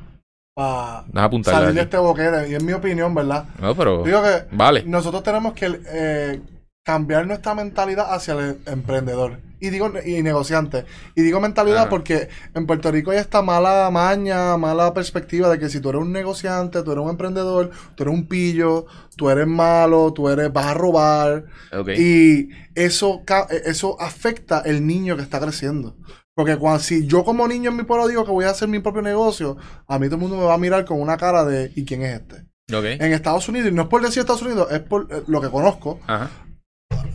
para salir de este boquete. Y en mi opinión, ¿verdad? No, pero. Digo que Vale. nosotros tenemos que eh, cambiar nuestra mentalidad hacia el emprendedor y digo y negociante y digo mentalidad Ajá. porque en Puerto Rico hay esta mala maña mala perspectiva de que si tú eres un negociante tú eres un emprendedor tú eres un pillo tú eres malo tú eres vas a robar y eso ca- eso afecta el niño que está creciendo porque cuando si yo como niño en mi pueblo digo que voy a hacer mi propio negocio a mí todo el mundo me va a mirar con una cara de ¿y quién es este? En Estados Unidos, y no es por decir Estados Unidos, es por eh, lo que conozco. Ajá.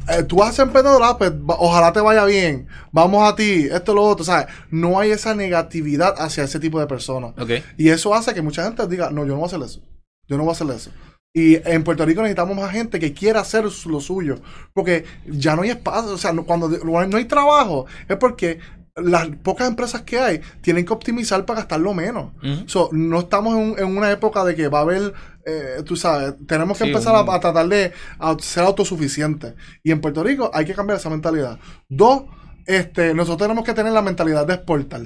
Eh, tú vas a ser emprendedor, ah, pues ojalá te vaya bien, vamos a ti, esto, lo otro, ¿sabes? No hay esa negatividad hacia ese tipo de personas. Y eso hace que mucha gente diga, no, yo no voy a hacer eso, yo no voy a hacer eso. Y en Puerto Rico necesitamos más gente que quiera hacer lo suyo, porque ya no hay espacio, o sea, no- cuando no hay trabajo, es porque las pocas empresas que hay tienen que optimizar para gastarlo menos. So, no estamos en, en una época de que va a haber, eh, tú sabes, tenemos que Sí, empezar un- a, a tratar de a ser autosuficientes. Y en Puerto Rico hay que cambiar esa mentalidad. Dos, este, nosotros tenemos que tener la mentalidad de exportar.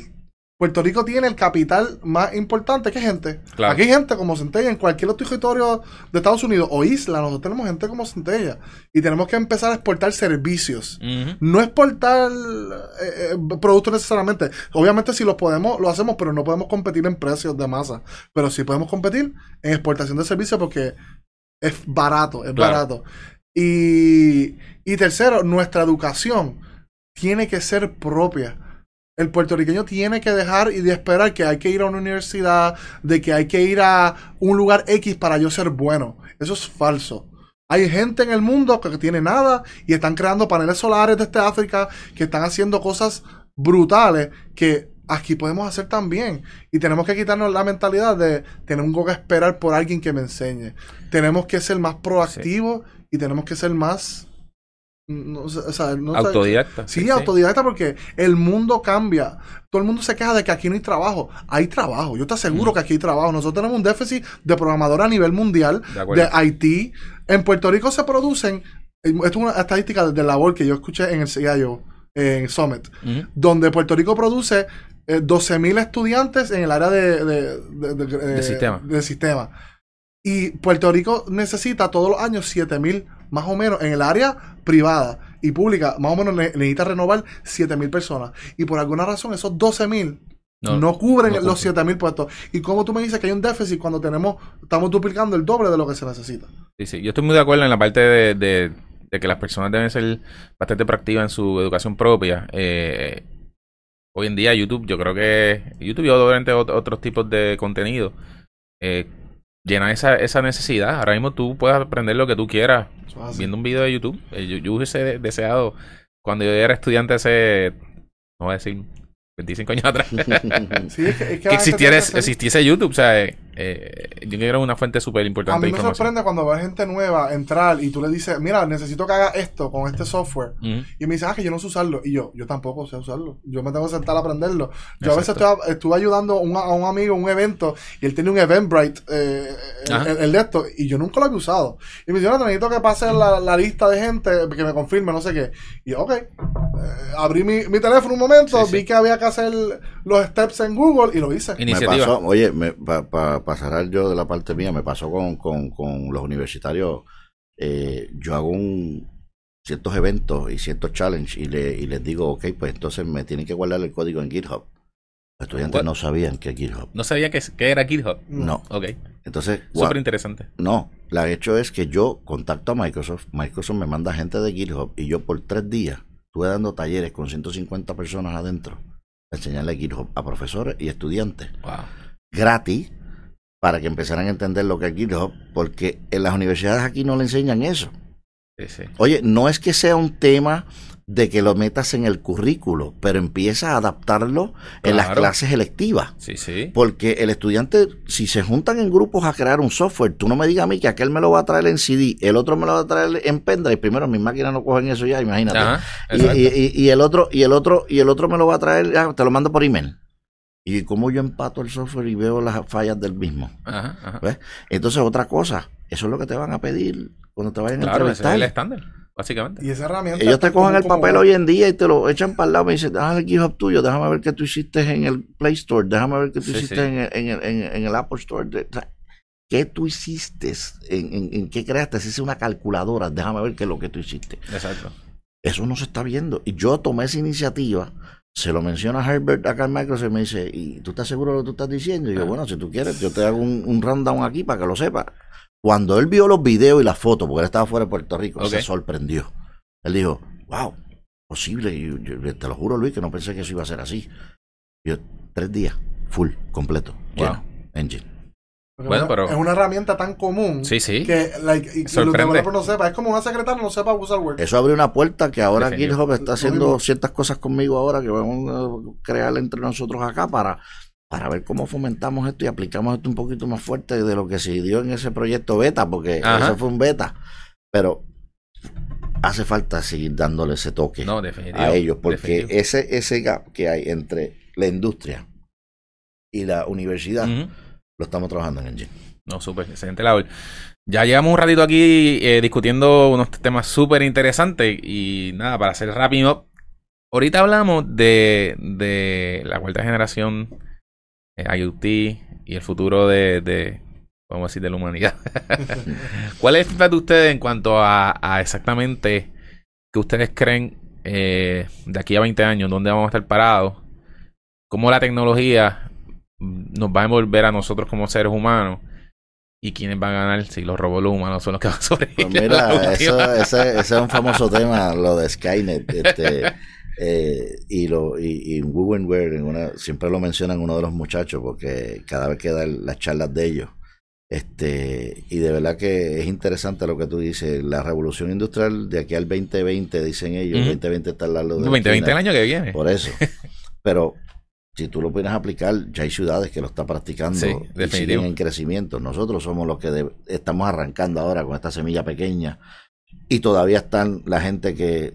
Puerto Rico tiene el capital más importante que gente. Claro. Aquí hay gente como Centella en cualquier otro territorio de Estados Unidos o isla. Nosotros tenemos gente como Centella. Y tenemos que empezar a exportar servicios. No exportar eh, eh, productos necesariamente. Obviamente si los podemos, lo hacemos, pero no podemos competir en precios de masa. Pero sí podemos competir en exportación de servicios porque es barato, es Claro. barato. Y, y tercero, nuestra educación tiene que ser propia. El puertorriqueño tiene que dejar y de esperar que hay que ir a una universidad, de que hay que ir a un lugar X para yo ser bueno. Eso es falso. Hay gente en el mundo que tiene nada y están creando paneles solares desde África que están haciendo cosas brutales que aquí podemos hacer también. Y tenemos que quitarnos la mentalidad de tener que esperar por alguien que me enseñe. Tenemos que ser más proactivos y tenemos que ser más No, o sea, no Autodidacta. Sí, autodidacta porque el mundo cambia. Todo el mundo se queja de que aquí no hay trabajo. Hay trabajo. Yo te aseguro Mm. que aquí hay trabajo. Nosotros tenemos un déficit de programadores a nivel mundial, De de Haití. En Puerto Rico se producen, eh, esto es una estadística de labor que yo escuché en el CIO, en Summit, donde Puerto Rico produce eh, 12.000 estudiantes en el área de, de, de- de- De sistema. de sistema. Y Puerto Rico necesita todos los años 7000 más o menos en el área privada y pública, más o menos ne- necesita renovar 7000 personas. Y por alguna razón esos 12000 no, cubren no los cumplen. 7000 puestos. ¿Y cómo tú me dices que hay un déficit cuando tenemos estamos duplicando el doble de lo que se necesita? Sí, sí. Yo estoy muy de acuerdo en la parte de, de- de que las personas deben ser bastante proactivas en su educación propia. Eh, hoy en día YouTube, yo creo que YouTube y obviamente ot- otros tipos de contenido eh, llenan esa, esa necesidad. Ahora mismo tú puedes aprender lo que tú quieras viendo un video de YouTube. Eh, yo, yo hubiese de- deseado cuando yo era estudiante hace, no voy a decir, 25 años atrás. Sí, es que, es que que ser- existiese YouTube. O sea, eh, yo creo que era una fuente súper A importante mí de me información. sorprende cuando veo gente nueva entrar y tú le dices, mira, necesito que haga esto con este software. Y me dice, ah, que yo no sé usarlo. Y yo, yo tampoco sé usarlo. Yo me tengo que sentar a aprenderlo. Yo a veces estoy- estuve ayudando a un, a un amigo en un evento y él tiene un Eventbrite, eh, el, el de esto, y yo nunca lo había usado. Y me dice, no, necesito que pase la, la lista de gente que me confirme, no sé qué. Y yo, ok. Eh, abrí mi, mi teléfono un momento, Sí, sí. vi que había que hacer los steps en Google y lo hice. Me Iniciativa. pasó, oye, para cerrar yo de la parte mía, me pasó con, con, con los universitarios. eh, yo hago un, ciertos eventos y ciertos challenges y, le, y les digo, ok, pues entonces me tienen que guardar el código en GitHub. Los estudiantes What? no sabían que es GitHub. No sabía que, que era GitHub. No. Ok. Entonces, Súper interesante. no, la hecho es que yo contacto a Microsoft, Microsoft me manda gente de GitHub y yo por tres días estuve dando talleres con 150 personas adentro, para enseñarle GitHub a profesores y estudiantes. Wow. gratis para que empezaran a entender lo que es GitHub, porque en las universidades aquí no le enseñan eso. Sí, sí. Oye, no es que sea un tema de que lo metas en el currículo, pero empieza a adaptarlo en las clases electivas. Sí, sí. Porque el estudiante, si se juntan en grupos a crear un software, tú no me digas a mí que aquel me lo va a traer en CD, el otro me lo va a traer en pendrive. Primero, mis máquinas no cogen eso ya, imagínate. Ajá. Y, y- y- y el otro, y el otro, y el otro me lo va a traer, ya, te lo mando por email. Y cómo yo empato el software y veo las fallas del mismo. Ajá, ajá. ¿Ves? Entonces, otra cosa, eso es lo que te van a pedir cuando te vayan a Claro, ese es entrevistar. el estándar, básicamente. Y esa herramienta. Ellos te cogen el como- papel hoy en día y te lo echan para el lado y me dicen, déjame el GitHub tuyo, déjame ver qué tú hiciste en el Play Store, déjame ver qué tú Sí, hiciste sí. En, el, en, el, en el- en el Apple Store. De- o sea, ¿Qué tú hiciste? ¿En, en, en qué creaste? Si es una calculadora, déjame ver qué es lo que tú hiciste. Exacto. Eso no se está viendo. Y yo tomé esa iniciativa, se lo menciona a Herbert acá en Microsoft y me dice, ¿y tú estás seguro de lo que tú estás diciendo? Y yo, Ah. bueno, si tú quieres, yo te hago un, un rundown aquí para que lo sepas. Cuando él vio los videos y las fotos, porque él estaba fuera de Puerto Rico, Ok. se sorprendió. Él dijo, wow, posible. Y yo- yo- te lo juro, Luis, que no pensé que eso iba a ser así. Yo, tres días, full, completo, Wow. lleno, engine. Porque Bueno, es una- pero- Es una herramienta tan común. Sí, sí. Que, like, y que los developers no sepan. Es como una secretaria no sepa usar Word. Eso abre una puerta que ahora. GitHub está haciendo ciertas cosas conmigo ahora que vamos a crear entre nosotros acá para, para ver cómo fomentamos esto y aplicamos esto un poquito más fuerte de lo que se dio en ese proyecto beta, porque Ajá. ese fue un beta. Pero hace falta seguir dándole ese toque No, a ellos, porque definitivo. ese, ese gap que hay entre la industria y la universidad. Lo estamos trabajando en Engine. No, súper, excelente labor. Ya llevamos un ratito aquí eh, discutiendo unos temas súper interesantes y nada, para hacer rápido, ahorita hablamos de, de la cuarta generación eh, IoT y el futuro de, de, vamos a decir, de la humanidad. ¿Cuál es el feedback de ustedes en cuanto a, a exactamente que ustedes creen eh, de aquí a 20 años, dónde vamos a estar parados? ¿Cómo la tecnología nos va a envolver a nosotros como seres humanos? ¿Y quiénes van a ganar si los robots los humanos son los que van a sobrevivir? Pues mira, eso, ese, ese es un famoso tema, lo de Skynet. Este, eh, y, lo, y, y en una, siempre lo mencionan uno de los muchachos, porque cada vez que dan las charlas de ellos. Este, y de verdad que es interesante lo que tú dices. La revolución industrial de aquí al 2020, dicen ellos, Ujú. 2020 está al lado de la 2020 esquina. el año que viene. Por eso. Pero si tú lo puedes aplicar, ya hay ciudades que lo están practicando Sí, y siguen en crecimiento. Nosotros somos los que estamos arrancando ahora con esta semilla pequeña Y todavía están la gente que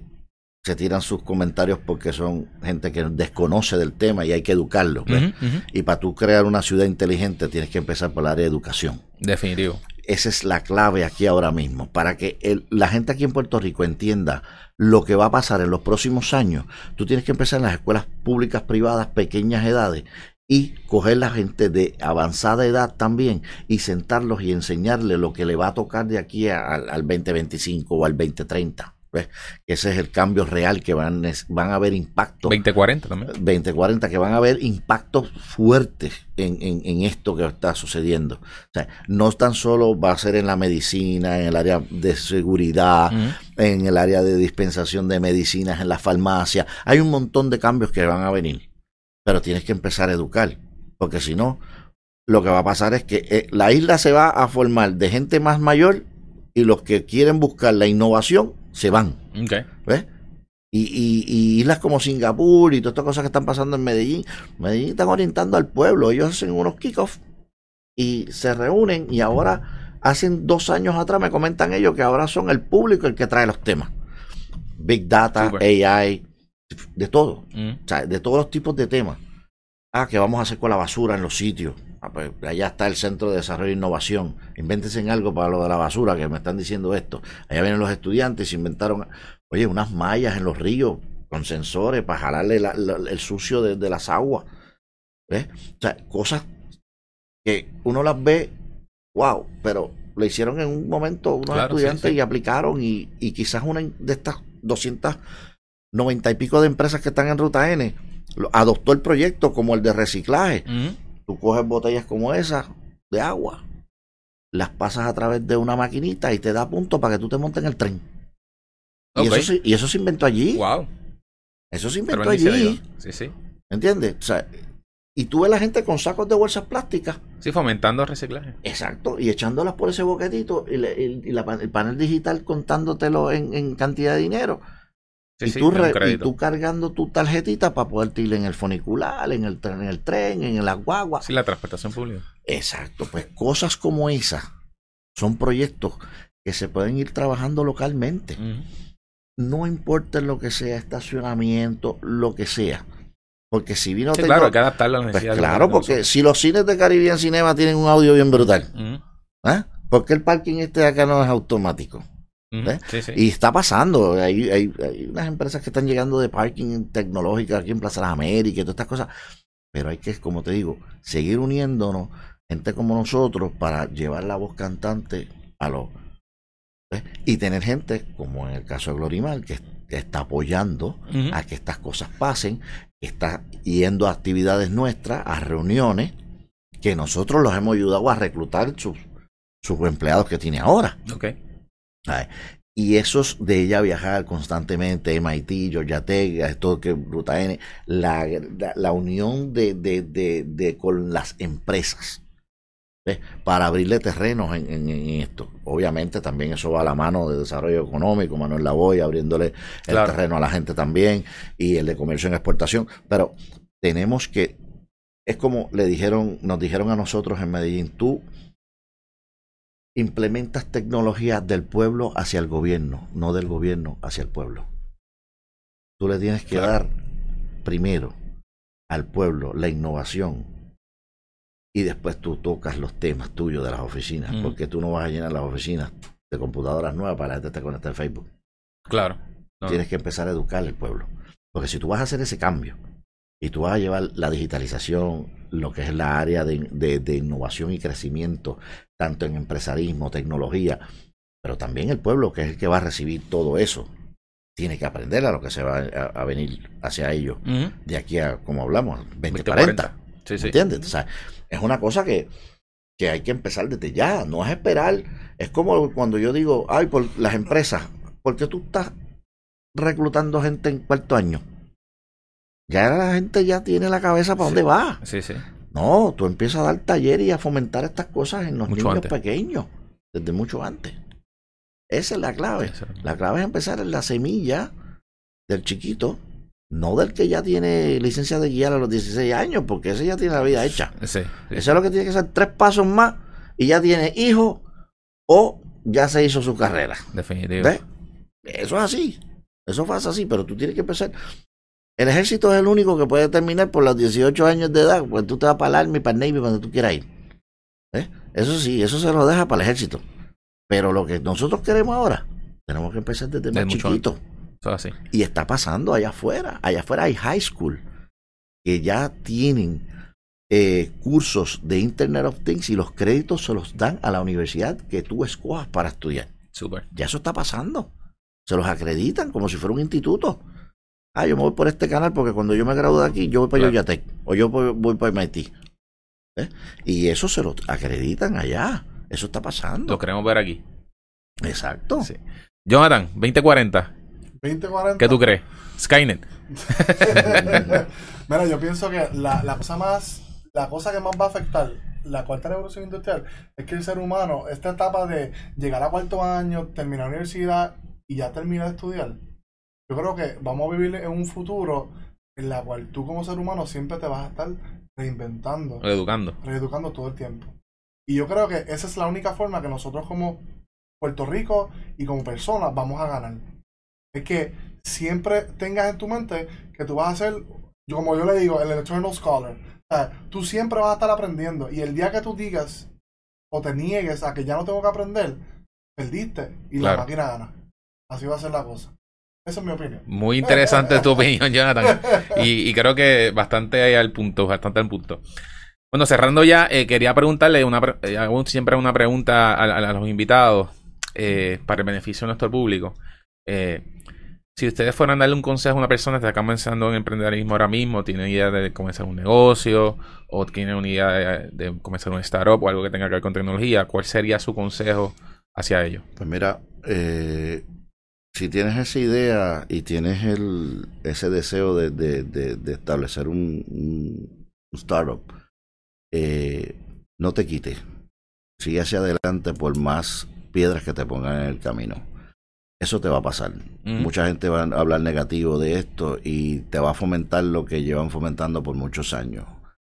se tiran sus comentarios porque son gente que desconoce del tema y hay que educarlos. ujú. Y para tú crear una ciudad inteligente tienes que empezar por el área de educación. Definitivo. Esa es la clave aquí ahora mismo, para que el- la gente aquí en Puerto Rico entienda lo que va a pasar en los próximos años. Tú tienes que empezar en las escuelas públicas, privadas, pequeñas edades, y coger la gente de avanzada edad también y sentarlos y enseñarles lo que le va a tocar de aquí al, al 2025 o al 2030. ¿Ves? Que ese es el cambio real que van, van a haber impacto 2040 también. 2040 que van a haber impactos fuertes en, en- en esto que está sucediendo. O sea, no tan solo va a ser en la medicina, en el área de seguridad, en el área de dispensación de medicinas, en la farmacia. Hay un montón de cambios que van a venir, pero tienes que empezar a educar, porque si no, lo que va a pasar es que eh, la isla se va a formar de gente más mayor y los que quieren buscar la innovación se van. ¿Ves? Y, y- y islas como Singapur y todas estas cosas que están pasando en Medellín, Medellín están orientando al pueblo. Ellos hacen unos kickoffs y se reúnen y ahora, hacen dos años atrás, me comentan ellos que ahora son el público el que trae los temas. Big Data, Súper. AI, de todo. Ujú. O sea, de todos los tipos de temas. Ah, ¿qué vamos a hacer con la basura en los sitios? Ah, pues allá está el Centro de Desarrollo e Innovación. Invéntense en algo para lo de la basura, que me están diciendo esto. Allá vienen los estudiantes y se inventaron, oye, unas mallas en los ríos con sensores para jalarle la- la- el sucio de, de las aguas. ¿Ves? O sea, cosas que uno las ve, wow, pero lo hicieron en un momento unos Claro, estudiantes sí. y aplicaron y, y quizás una de estas 290 y pico de empresas que están en Ruta N lo- adoptó el proyecto como el de reciclaje. Tú coges botellas como esas de agua, las pasas a través de una maquinita y te da punto para que tú te montes en el tren. Y, eso, se- y eso se inventó allí. Wow. Eso se inventó allí. Sí, sí. ¿Entiendes? O sea, y tú ves la gente con sacos de bolsas plásticas, Sí, fomentando el reciclaje. exacto, y echándolas por ese boquetito y, le- y- y la el panel digital contándotelo en, en cantidad de dinero. Sí, y, tú y tú cargando tu tarjetita para poder ir en el funicular, en el, tren, en el tren, en la guagua. Sí, la transportación pública. Exacto, pues cosas como esas son proyectos que se pueden ir trabajando localmente. No importa lo que sea, estacionamiento, lo que sea. Porque si vino Sí, tecno- claro, hay que adaptarlo a las pues necesidades. claro, de porque si los cines de Caribbean Cinema tienen un audio bien brutal, nosotros. ¿ah? ¿por qué el parking este de acá no es automático? Y está pasando, hay, hay, hay unas empresas que están llegando de parking tecnológica aquí en Plaza de las Américas y todas estas cosas, pero hay que, como te digo, seguir uniéndonos, gente como nosotros, para llevar la voz cantante a los... ¿ves? Y tener gente, como en el caso de Glorimar, que, está apoyando a que estas cosas pasen, que está yendo a actividades nuestras, a reuniones, que nosotros los hemos ayudado a reclutar sus, sus empleados que tiene ahora. Ok. ¿Sabes? Y esos de ella viajar constantemente, MIT, Georgia Tech, esto que Ruta N, la, la, la unión de, de, de, de con las empresas ¿ves? para abrirle terrenos en, en- en esto. Obviamente también eso va a la mano de desarrollo económico, Manuel Lavoy abriéndole el Claro. terreno a la gente también y el de comercio en exportación, pero tenemos que es como le dijeron, nos dijeron a nosotros en Medellín, tú implementas tecnología del pueblo hacia el gobierno, no del gobierno hacia el pueblo. Tú le tienes que Claro. dar primero al pueblo la innovación y después tú tocas los temas tuyos de las oficinas, Ujú. porque tú no vas a llenar las oficinas de computadoras nuevas para la gente esté conectada en Facebook. Claro. No. Tienes que empezar a educar al pueblo. Porque si tú vas a hacer ese cambio y tú vas a llevar la digitalización, lo que es la área de, de- de innovación y crecimiento, tanto en empresarismo, tecnología, pero también el pueblo, que es el que va a recibir todo eso, tiene que aprender a lo que se va a, a venir hacia ellos de aquí a, como hablamos, 2040. 2040. Sí, sí. ¿Entiendes? O sea, es una cosa que, que hay que empezar desde ya, no es esperar. Es como cuando yo digo, ay, por las empresas, ¿por qué tú estás reclutando gente en cuarto año? Ya la gente ya tiene la cabeza para Sí. dónde va. Sí, sí. No, tú empiezas a dar talleres y a fomentar estas cosas en los Mucho niños antes. pequeños, desde mucho antes. Esa es la clave. La clave es empezar en la semilla del chiquito, no del que ya tiene licencia de guiar a los 16 años, porque ese ya tiene la vida hecha. Sí, sí. Eso es lo que tiene que ser tres pasos más y ya tiene hijo o ya se hizo su carrera. Definitivo. ¿Ves? Eso es así. Eso pasa así, pero tú tienes que empezar. El ejército es el único que puede terminar por los 18 años de edad, pues tú te vas para el Army, para el Navy, cuando tú quieras ir. ¿Eh? Eso sí, eso se lo deja para el ejército. Pero lo que nosotros queremos ahora, tenemos que empezar desde más chiquito. Así. Y está pasando allá afuera. Allá afuera hay high school que ya tienen eh, cursos de Internet of Things y los créditos se los dan a la universidad que tú escojas para estudiar. Súper. Ya eso está pasando. Se los acreditan como si fuera un instituto. Ah, yo me voy por este canal porque cuando yo me gradúe de aquí, yo voy para Claro. Tech o yo voy, voy para MIT. ¿Eh? Y eso se lo acreditan allá. Eso está pasando. Lo queremos ver aquí. Exacto. Sí. Jonathan, 2040. 2040. ¿Qué tú crees? Skynet. Mira, yo pienso que la, la cosa más, la cosa que más va a afectar la cuarta revolución industrial es que el ser humano, esta etapa de llegar a cuarto año, terminar la universidad y ya terminar de estudiar, yo creo que vamos a vivir en un futuro en la cual tú como ser humano siempre te vas a estar reinventando, Educando. reeducando todo el tiempo. Y yo creo que esa es la única forma que nosotros como Puerto Rico y como personas vamos a ganar. Es que siempre tengas en tu mente que tú vas a ser, yo- como yo le digo, el eternal scholar. O sea, tú siempre vas a estar aprendiendo. Y el día que tú digas o te niegues a que ya no tengo que aprender, perdiste y Claro. la máquina gana. Así va a ser la cosa. Esa es mi opinión. Muy interesante tu opinión, Jonathan. Y, y creo que bastante ahí al punto, bastante al punto. Bueno, cerrando ya, eh, quería preguntarle, una, pre- eh, hago siempre una pregunta a, a- a los invitados eh, para el beneficio de nuestro público. Eh, si ustedes fueran a darle un consejo a una persona que está comenzando en emprendedorismo ahora mismo, tiene idea de comenzar un negocio o tiene una idea de, de comenzar un startup o algo que tenga que ver con tecnología, ¿cuál sería su consejo hacia ellos? Pues mira, eh, si tienes esa idea y tienes el, ese deseo de, de- de- de establecer un, startup, eh, no te quites. Sigue hacia adelante por más piedras que te pongan en el camino. Eso te va a pasar. Mm. Mucha gente va a hablar negativo de esto y te va a fomentar lo que llevan fomentando por muchos años.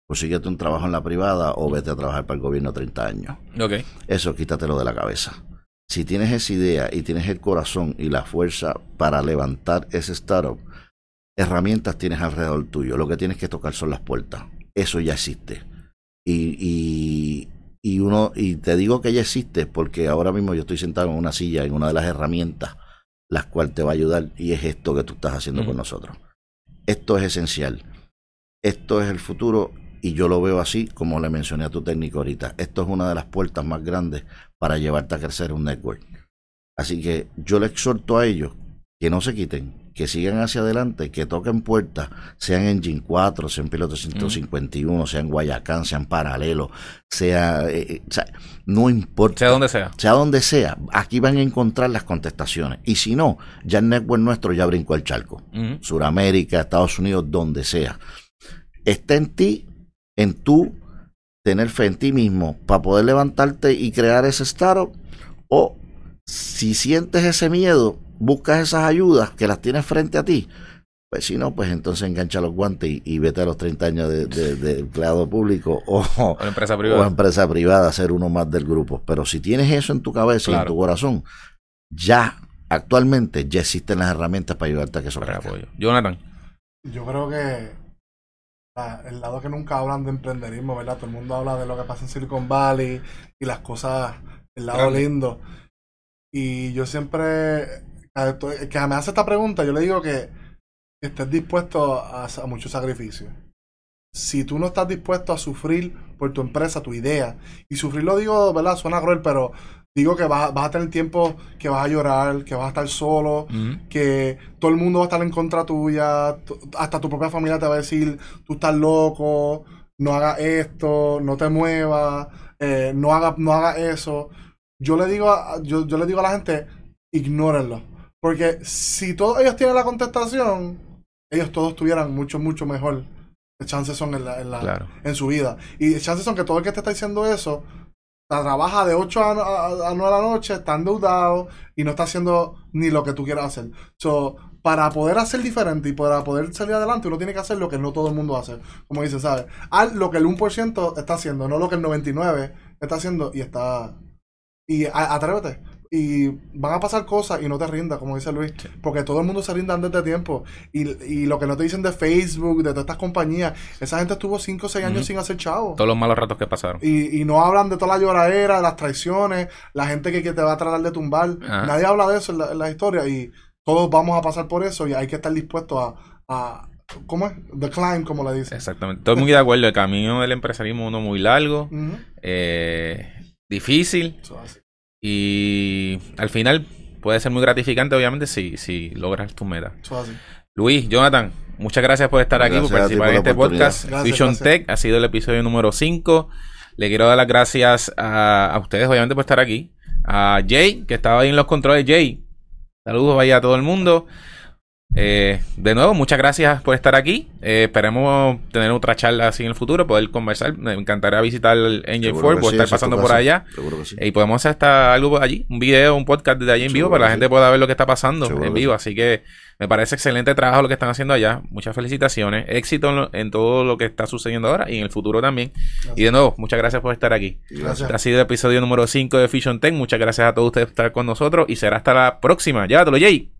Consíguete un trabajo en la privada o vete a trabajar para el gobierno 30 años. Ok, Eso quítatelo de la cabeza. Si tienes esa idea y tienes el corazón y la fuerza para levantar ese startup, herramientas tienes alrededor tuyo. Lo que tienes que tocar son las puertas. Eso ya existe. Y, y, y uno, y te digo que ya existe porque ahora mismo yo estoy sentado en una silla en una de las herramientas las cuales te va a ayudar y es esto que tú estás haciendo con nosotros. Esto es esencial. Esto es el futuro y yo lo veo así como le mencioné a tu técnico ahorita. Esto es una de las puertas más grandes para llevarte a crecer un network. Así que yo le exhorto a ellos que no se quiten, que sigan hacia adelante, que toquen puertas, sean en Gin 4, sean Piloto 151, sean Guayacán, sean Paralelo, sea, eh, eh, sea, no importa sea donde sea. sea donde sea, aquí van a encontrar las contestaciones. Y si no, ya el network nuestro ya brincó el charco. Suramérica, Estados Unidos, donde sea. Está en ti, en tú, tener fe en ti mismo para poder levantarte y crear ese startup. O si sientes ese miedo, buscas esas ayudas que las tienes frente a ti. Pues si no, pues entonces engancha los guantes y, y vete a los 30 años de, de- de empleado público o, O la empresa o privada. empresa privada, ser uno más del grupo. Pero si tienes eso en tu cabeza y en tu corazón, ya actualmente ya existen las herramientas para ayudarte a que eso crezca. apoyo. Jonathan. Yo creo que el lado que nunca hablan de emprenderismo, ¿verdad? Todo el mundo habla de lo que pasa en Silicon Valley y las cosas, el lado Grande. lindo. Y yo siempre, que me hace esta pregunta, yo le digo que estés dispuesto a, a mucho sacrificio. Si tú no estás dispuesto a sufrir por tu empresa, tu idea, y sufrir lo digo, ¿verdad? Suena cruel, pero digo que vas, vas a tener tiempo que vas a llorar, que vas a estar solo, que todo el mundo va a estar en contra tuya, tu- hasta tu propia familia te va a decir, tú estás loco, no hagas esto, no te muevas, eh, no hagas no haga eso. Yo le digo a, yo, yo le digo a la gente, ignórenlo. Porque si todos ellos tienen la contestación, ellos todos tuvieran mucho, mucho mejor chances son en, la, en, la- Claro. en su vida. Y chances son que todo el que te está diciendo eso trabaja de 8 a, a, a 9 de la noche, está endeudado y no está haciendo ni lo que tú quieras hacer. So, para poder hacer diferente y para poder salir adelante, uno tiene que hacer lo que no todo el mundo hace. Como dice, ¿sabes? Haz lo que el 1% está haciendo, no lo que el 99% está haciendo y está... Y a- atrévete. Y van a pasar cosas y no te rindas, como dice Luis, porque todo el mundo se rinda antes de tiempo. Y, y lo que no te dicen de Facebook, de todas estas compañías, esa gente estuvo 5 o 6 años sin hacer chavo. Todos los malos ratos que pasaron. Y, y no hablan de toda la lloradera, de las traiciones, la gente que, que te va a tratar de tumbar. Nadie habla de eso en la, en la historia y todos vamos a pasar por eso y hay que estar dispuestos a, a ¿cómo es? The climb, como le dicen. Exactamente. Estoy muy de acuerdo. El camino del empresarismo es uno muy largo, eh, difícil Eso es así. Y al final puede ser muy gratificante, obviamente, si, si logras tu meta. Luis, Jonathan, muchas gracias por estar aquí, por participar por en este podcast. Gracias, Fusion gracias. Tech ha sido el episodio número 5. Le quiero dar las gracias a, a ustedes, obviamente, por estar aquí. A Jay, que estaba ahí en los controles. Jay, saludos vaya a todo el mundo. Eh, de nuevo, muchas gracias por estar aquí. Eh, esperemos tener otra charla así en el futuro, poder conversar. Me encantaría visitar el Engine Seguro 4, que voy sí, a estar es pasando por allá. Seguro que sí. Y podemos hacer hasta algo por allí, un video, un podcast de allí en vivo para la gente sí. pueda ver lo que está pasando Seguro en vivo. sí. Así que me parece excelente trabajo lo que están haciendo allá. Muchas felicitaciones. Éxito en, lo- en todo lo que está sucediendo ahora y en el futuro también. Y de nuevo, muchas gracias por estar aquí. Gracias. Este ha sido el episodio número 5 de Fusion Tech. Muchas gracias a todos ustedes por estar con nosotros y será hasta la próxima. Llévatelo, Jay.